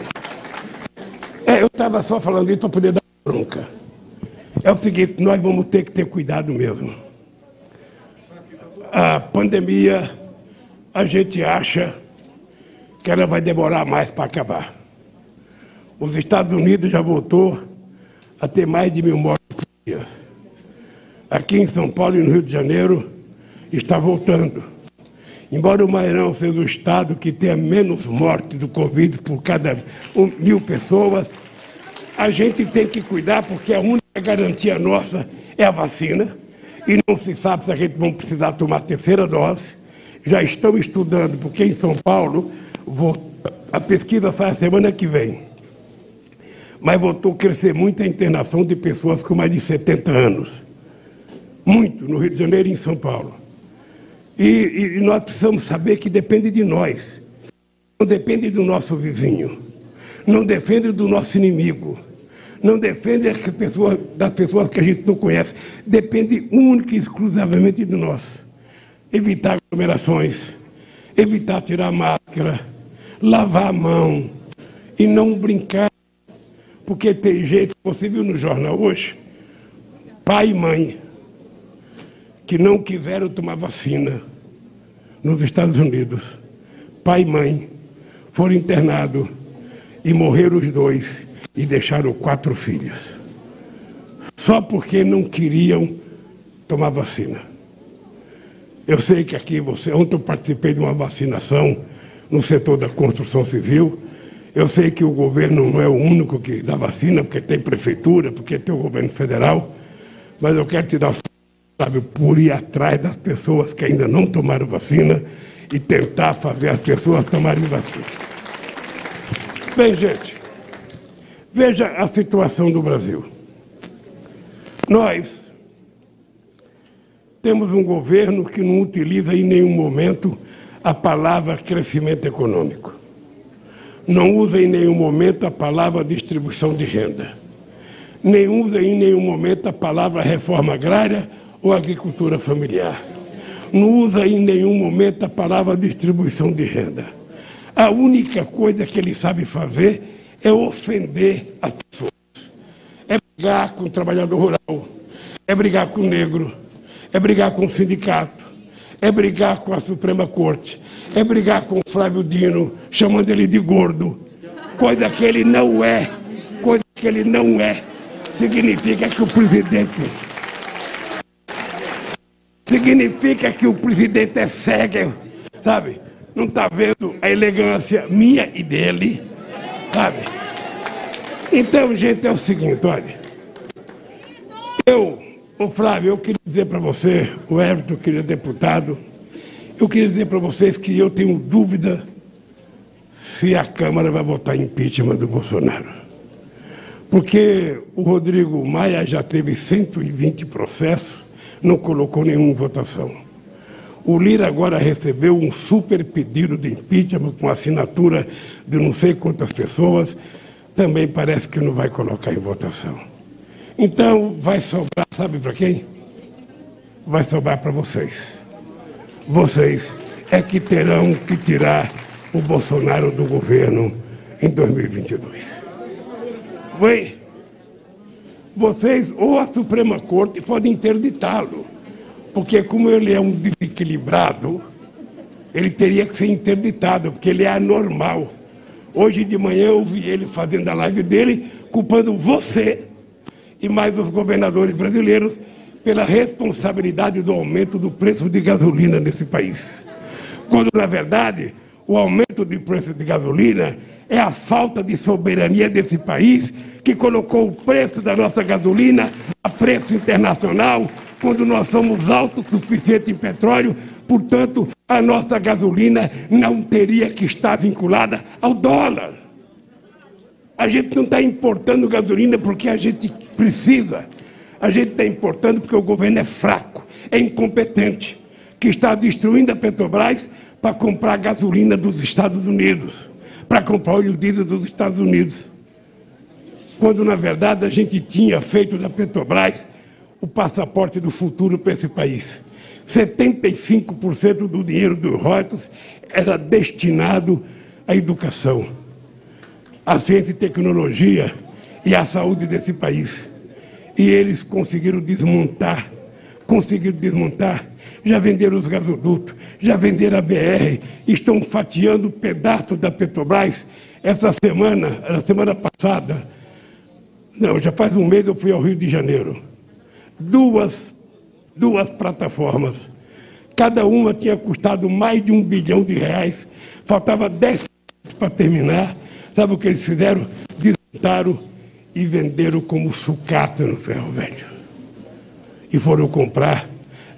É, eu estava só falando isso para poder dar bronca. É o seguinte, nós vamos ter que ter cuidado mesmo. A pandemia, a gente acha que ela vai demorar mais para acabar. Os Estados Unidos já voltou a ter mais de mil mortes por dia. Aqui em São Paulo e no Rio de Janeiro está voltando. Embora o Maranhão seja o estado que tenha menos mortes do Covid por cada mil pessoas, a gente tem que cuidar porque a única garantia nossa é a vacina e não se sabe se a gente vai precisar tomar a terceira dose. Já estão estudando, porque em São Paulo a pesquisa sai a semana que vem. Mas voltou a crescer muito a internação de pessoas com mais de 70 anos. Muito no Rio de Janeiro e em São Paulo. E, e nós precisamos saber que depende de nós. Não depende do nosso vizinho. Não depende do nosso inimigo. Não depende das pessoas, das pessoas que a gente não conhece. Depende única e exclusivamente de nós. Evitar aglomerações, evitar tirar máscara, lavar a mão e não brincar. Porque tem gente, você viu no jornal hoje, pai e mãe, que não quiseram tomar vacina nos Estados Unidos. Pai e mãe foram internados e morreram os dois e deixaram quatro filhos. Só porque não queriam tomar vacina. Eu sei que aqui você, ontem eu participei de uma vacinação no setor da construção civil. Eu sei que o governo não é o único que dá vacina, porque tem prefeitura, porque tem o governo federal, mas eu quero te dar sabe, por ir atrás das pessoas que ainda não tomaram vacina e tentar fazer as pessoas tomarem vacina. Bem, gente, Veja a situação do Brasil. Nós temos um governo que não utiliza em nenhum momento a palavra crescimento econômico. Não usa em nenhum momento a palavra distribuição de renda. Nem usa em nenhum momento a palavra reforma agrária ou agricultura familiar. Não usa em nenhum momento a palavra distribuição de renda. A única coisa que ele sabe fazer é ofender as pessoas. É brigar com o trabalhador rural, é brigar com o negro, é brigar com o sindicato, é brigar com a Suprema Corte, é brigar com o Flávio Dino, chamando ele de gordo, coisa que ele não é, coisa que ele não é. Significa que o presidente. Significa que o presidente é cego, sabe? Não está vendo a elegância minha e dele, sabe? Então, gente, é o seguinte, olha. Eu, o Flávio, eu queria dizer para você, o Everton, querido deputado, eu queria dizer para vocês que eu tenho dúvida se a Câmara vai votar impeachment do Bolsonaro. Porque o Rodrigo Maia já teve 120 processos, não colocou nenhuma votação. O Lira agora recebeu um super pedido de impeachment com assinatura de não sei quantas pessoas, também parece que não vai colocar em votação. Então vai sobrar, sabe para quem? Vai sobrar para vocês. Vocês é que terão que tirar o Bolsonaro do governo em 2022. Foi? Vocês ou a Suprema Corte podem interditá-lo, porque como ele é um desequilibrado, ele teria que ser interditado, porque ele é anormal. Hoje de manhã eu vi ele fazendo a live dele, culpando você e mais os governadores brasileiros pela responsabilidade do aumento do preço de gasolina nesse país. Quando, na verdade, o aumento do preço de gasolina é a falta de soberania desse país que colocou o preço da nossa gasolina a preço internacional, quando nós somos autossuficientes em petróleo, portanto, a nossa gasolina não teria que estar vinculada ao dólar. A gente não está importando gasolina porque a gente precisa. A gente está importando porque o governo é fraco, é incompetente, que está destruindo a Petrobras para comprar gasolina dos Estados Unidos, para comprar óleo diesel dos Estados Unidos. Quando, na verdade, a gente tinha feito da Petrobras o passaporte do futuro para esse país. 75% do dinheiro dos royalties era destinado à educação, à ciência e tecnologia e à saúde desse país. E eles conseguiram desmontar, conseguiram desmontar, já venderam os gasodutos, já venderam a BR, estão fatiando pedaços da Petrobras. Essa semana, a semana passada, não, já faz um mês eu fui ao Rio de Janeiro. Duas, duas plataformas. Cada uma tinha custado mais de um bilhão de reais. Faltava 10 para terminar. Sabe o que eles fizeram? Desmontaram e venderam como sucata no ferro velho. E foram comprar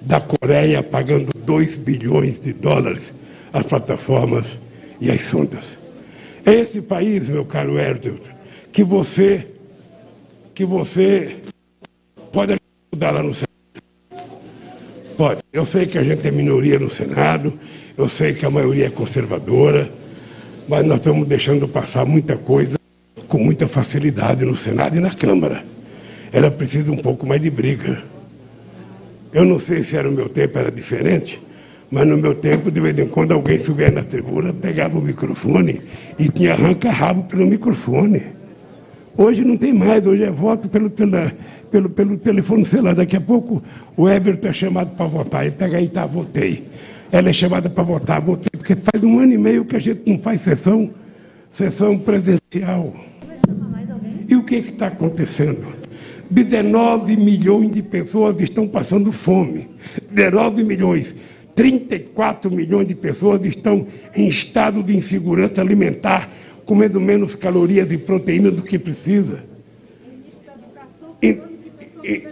da Coreia, pagando 2 bilhões de dólares as plataformas e as sondas. É esse país, meu caro Erdel, que você, que você pode ajudar lá no Senado. Pode. Eu sei que a gente é minoria no Senado, eu sei que a maioria é conservadora, mas nós estamos deixando passar muita coisa com muita facilidade no Senado e na Câmara. Era preciso um pouco mais de briga. Eu não sei se era o meu tempo, era diferente, mas no meu tempo, de vez em quando, alguém subia na tribuna, pegava o microfone e tinha arranca-rabo pelo microfone. Hoje não tem mais, hoje é voto pelo, pela, pelo, pelo telefone celular. Daqui a pouco o Everton é chamado para votar. Ele pega aí, tá, votei. Ela é chamada para votar, votei. Porque faz um ano e meio que a gente não faz sessão, sessão presencial. E o que está acontecendo? 19 milhões de pessoas estão passando fome. 19 milhões. 34 milhões de pessoas estão em estado de insegurança alimentar, comendo menos calorias e proteína do que precisa. Em, em,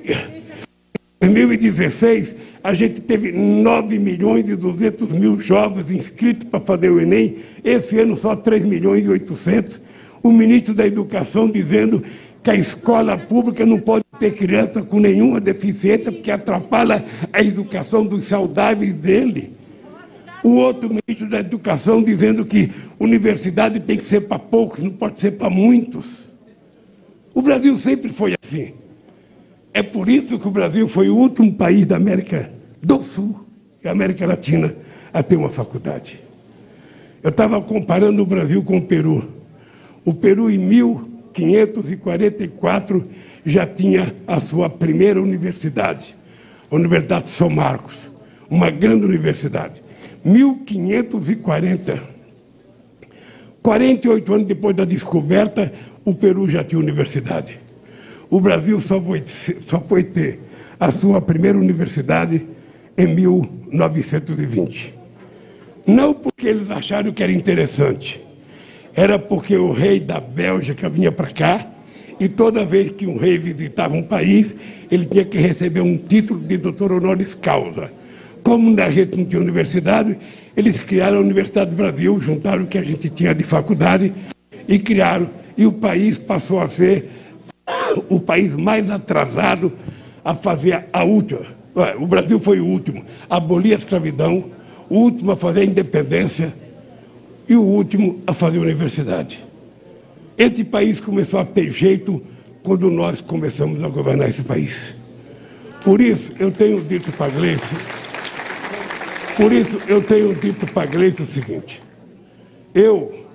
em 2016, a gente teve 9 milhões e 200 mil jovens inscritos para fazer o Enem. Esse ano, só 3 milhões e 800. o ministro da Educação dizendo que a escola pública não pode ter criança com nenhuma deficiência porque atrapalha a educação dos saudáveis dele. O outro ministro da Educação dizendo que universidade tem que ser para poucos, não pode ser para muitos. O Brasil sempre foi assim. É por isso que o Brasil foi o último país da América do Sul e América Latina a ter uma faculdade. Eu estava comparando o Brasil com o Peru. O Peru, em 1544, já tinha a sua primeira universidade, a Universidade de São Marcos, uma grande universidade. 1540. 48 anos depois da descoberta, o Peru já tinha universidade. O Brasil só foi, só foi ter a sua primeira universidade em 1920. Não porque eles acharam que era interessante, era porque o rei da Bélgica vinha para cá e toda vez que um rei visitava um país, ele tinha que receber um título de doutor honoris causa. Como a gente não tinha universidade, eles criaram a Universidade do Brasil, juntaram o que a gente tinha de faculdade e criaram. E o país passou a ser o país mais atrasado a fazer a última. O Brasil foi o último a abolir a escravidão, o último a fazer a independência e o último a fazer universidade. Esse país começou a ter jeito quando nós começamos a governar esse país. Por isso, eu tenho dito para Gleice, por isso eu tenho dito para Gleice o seguinte, eu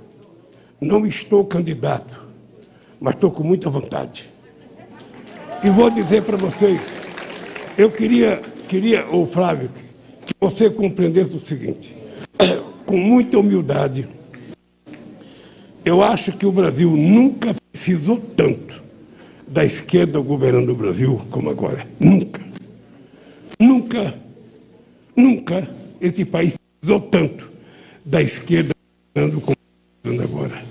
não estou candidato, mas estou com muita vontade. E vou dizer para vocês, eu queria, queria, ô Flávio, que você compreendesse o seguinte, com muita humildade, eu acho que o Brasil nunca precisou tanto da esquerda governando o Brasil como agora. Nunca. Nunca, nunca esse país precisou tanto da esquerda governando como agora.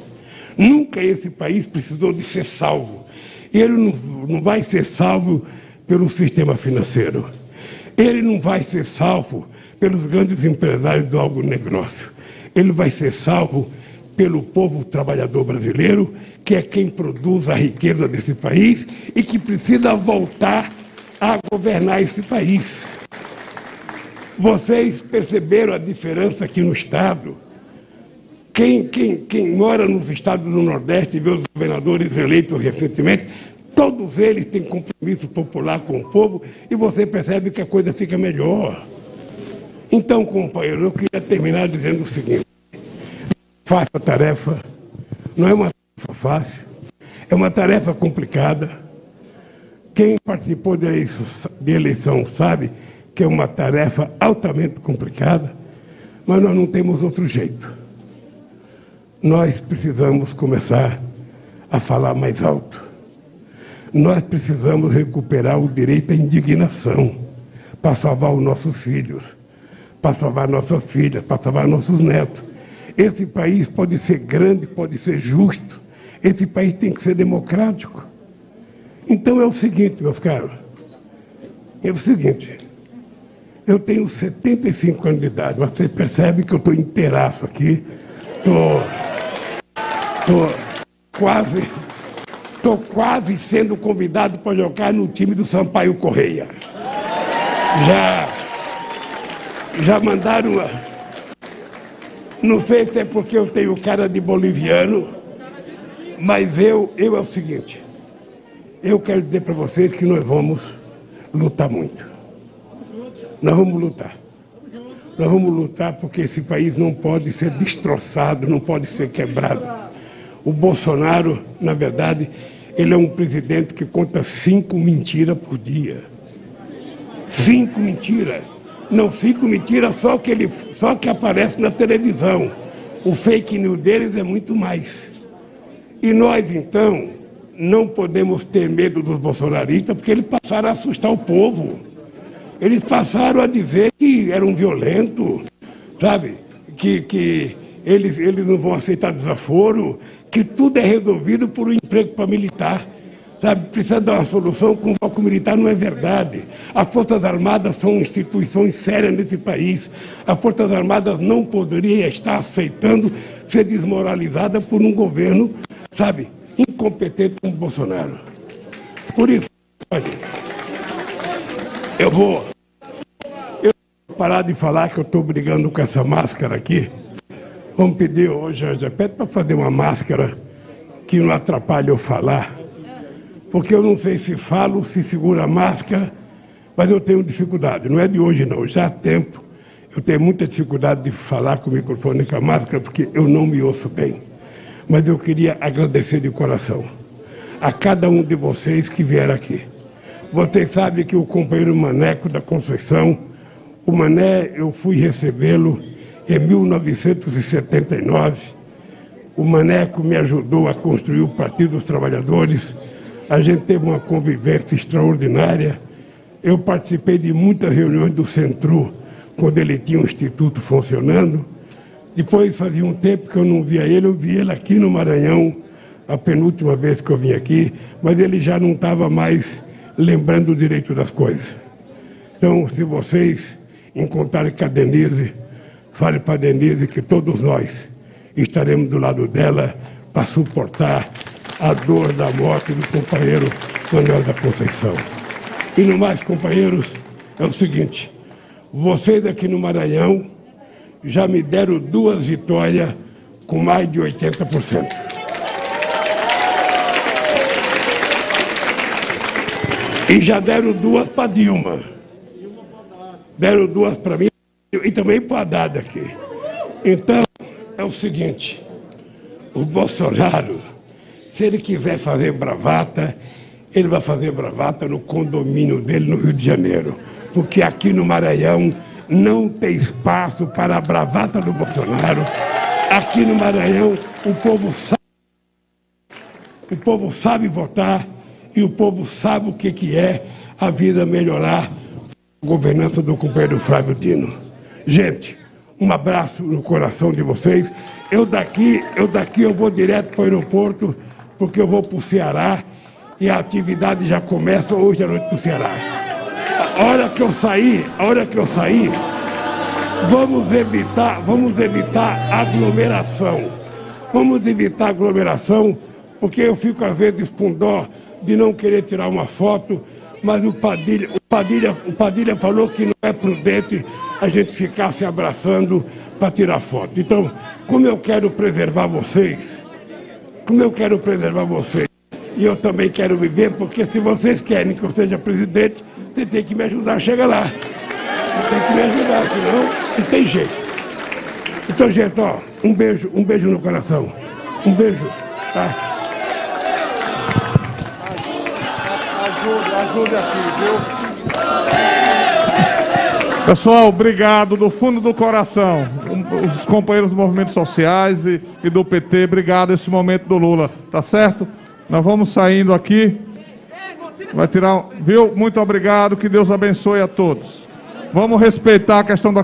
Nunca esse país precisou de ser salvo. Ele não, não vai ser salvo pelo sistema financeiro. Ele não vai ser salvo pelos grandes empresários do agronegócio. Ele vai ser salvo pelo povo trabalhador brasileiro, que é quem produz a riqueza desse país e que precisa voltar a governar esse país. Vocês perceberam a diferença aqui no Estado? Quem, quem, quem mora nos estados do Nordeste e vê os governadores eleitos recentemente, todos eles têm compromisso popular com o povo e você percebe que a coisa fica melhor. Então, companheiro, eu queria terminar dizendo o seguinte: faça a tarefa, não é uma tarefa fácil, é uma tarefa complicada. Quem participou de eleição, de eleição sabe que é uma tarefa altamente complicada, mas nós não temos outro jeito. Nós precisamos começar a falar mais alto. Nós precisamos recuperar o direito à indignação para salvar os nossos filhos, para salvar nossas filhas, para salvar nossos netos. Esse país pode ser grande, pode ser justo, esse país tem que ser democrático. Então é o seguinte, meus caros, é o seguinte, eu tenho 75 anos de idade, mas vocês percebem que eu estou inteiraço aqui, estou. Estou quase, tô quase sendo convidado para jogar no time do Sampaio Correia. Já, já mandaram. Não sei se é porque eu tenho cara de boliviano, mas eu, eu é o seguinte. Eu quero dizer para vocês que nós vamos lutar muito. Nós vamos lutar. Nós vamos lutar porque esse país não pode ser destroçado, não pode ser quebrado. O Bolsonaro, na verdade, ele é um presidente que conta cinco mentiras por dia. Cinco mentiras. Não cinco mentiras só que, ele, só que aparece na televisão. O fake news deles é muito mais. E nós, então, não podemos ter medo dos bolsonaristas, porque eles passaram a assustar o povo. Eles passaram a dizer que eram violentos, sabe? Que, que eles, eles não vão aceitar desaforo, que tudo é resolvido por um emprego para militar. Sabe, precisa dar uma solução com foco militar não é verdade. As Forças Armadas são instituições sérias nesse país. As Forças Armadas não poderiam estar aceitando ser desmoralizada por um governo sabe, incompetente como Bolsonaro. Por isso, olha, eu vou, eu vou parar de falar que eu estou brigando com essa máscara aqui. Vamos pedir hoje a Pede para fazer uma máscara que não atrapalhe eu falar. Porque eu não sei se falo, se segura a máscara, mas eu tenho dificuldade. Não é de hoje, não. Já há tempo. Eu tenho muita dificuldade de falar com o microfone e com a máscara, porque eu não me ouço bem. Mas eu queria agradecer de coração a cada um de vocês que vieram aqui. Vocês sabem que o companheiro Maneco da Conceição, o Mané, eu fui recebê-lo em 1979. O Maneco me ajudou a construir o Partido dos Trabalhadores. A gente teve uma convivência extraordinária. Eu participei de muitas reuniões do Centro, quando ele tinha o Instituto funcionando. Depois fazia um tempo que eu não via ele, eu vi ele aqui no Maranhão, a penúltima vez que eu vim aqui, mas ele já não estava mais lembrando o direito das coisas. Então, se vocês encontrarem com a Denise, fale para a Denise que todos nós estaremos do lado dela para suportar a dor da morte do companheiro Manuel da Conceição. E no mais, companheiros, é o seguinte: vocês aqui no Maranhão já me deram duas vitórias com mais de 80%. E já deram duas para Dilma. Deram duas para mim e também para Haddad aqui. Então, é o seguinte: o Bolsonaro, se ele quiser fazer bravata, ele vai fazer bravata no condomínio dele no Rio de Janeiro. Porque aqui no Maranhão não tem espaço para a bravata do Bolsonaro. Aqui no Maranhão, o povo sabe, o povo sabe votar e o povo sabe o que, que é a vida melhorar a governança do companheiro Flávio Dino. Gente, um abraço no coração de vocês. Eu daqui, eu daqui eu vou direto para o aeroporto, porque eu vou para o Ceará e a atividade já começa hoje à noite no Ceará. A hora que eu sair, a hora que eu sair, vamos evitar, vamos evitar aglomeração. Vamos evitar aglomeração, porque eu fico às vezes com dó de não querer tirar uma foto, mas o Padilha, o Padilha, o Padilha falou que não é prudente a gente ficar se abraçando para tirar foto. Então, como eu quero preservar vocês, como eu quero preservar vocês, e eu também quero viver, porque se vocês querem que eu seja presidente, você tem que me ajudar a chegar lá. Você tem que me ajudar, senão não tem jeito. Então, gente, ó, um beijo, um beijo no coração. Um beijo, tá? Ajude, ajude aqui, viu? Pessoal, obrigado do fundo do coração. Os companheiros dos movimentos sociais e, e do PT, obrigado esse momento do Lula, tá certo? Nós vamos saindo aqui. Vai tirar, viu? Muito obrigado, que Deus abençoe a todos. Vamos respeitar a questão da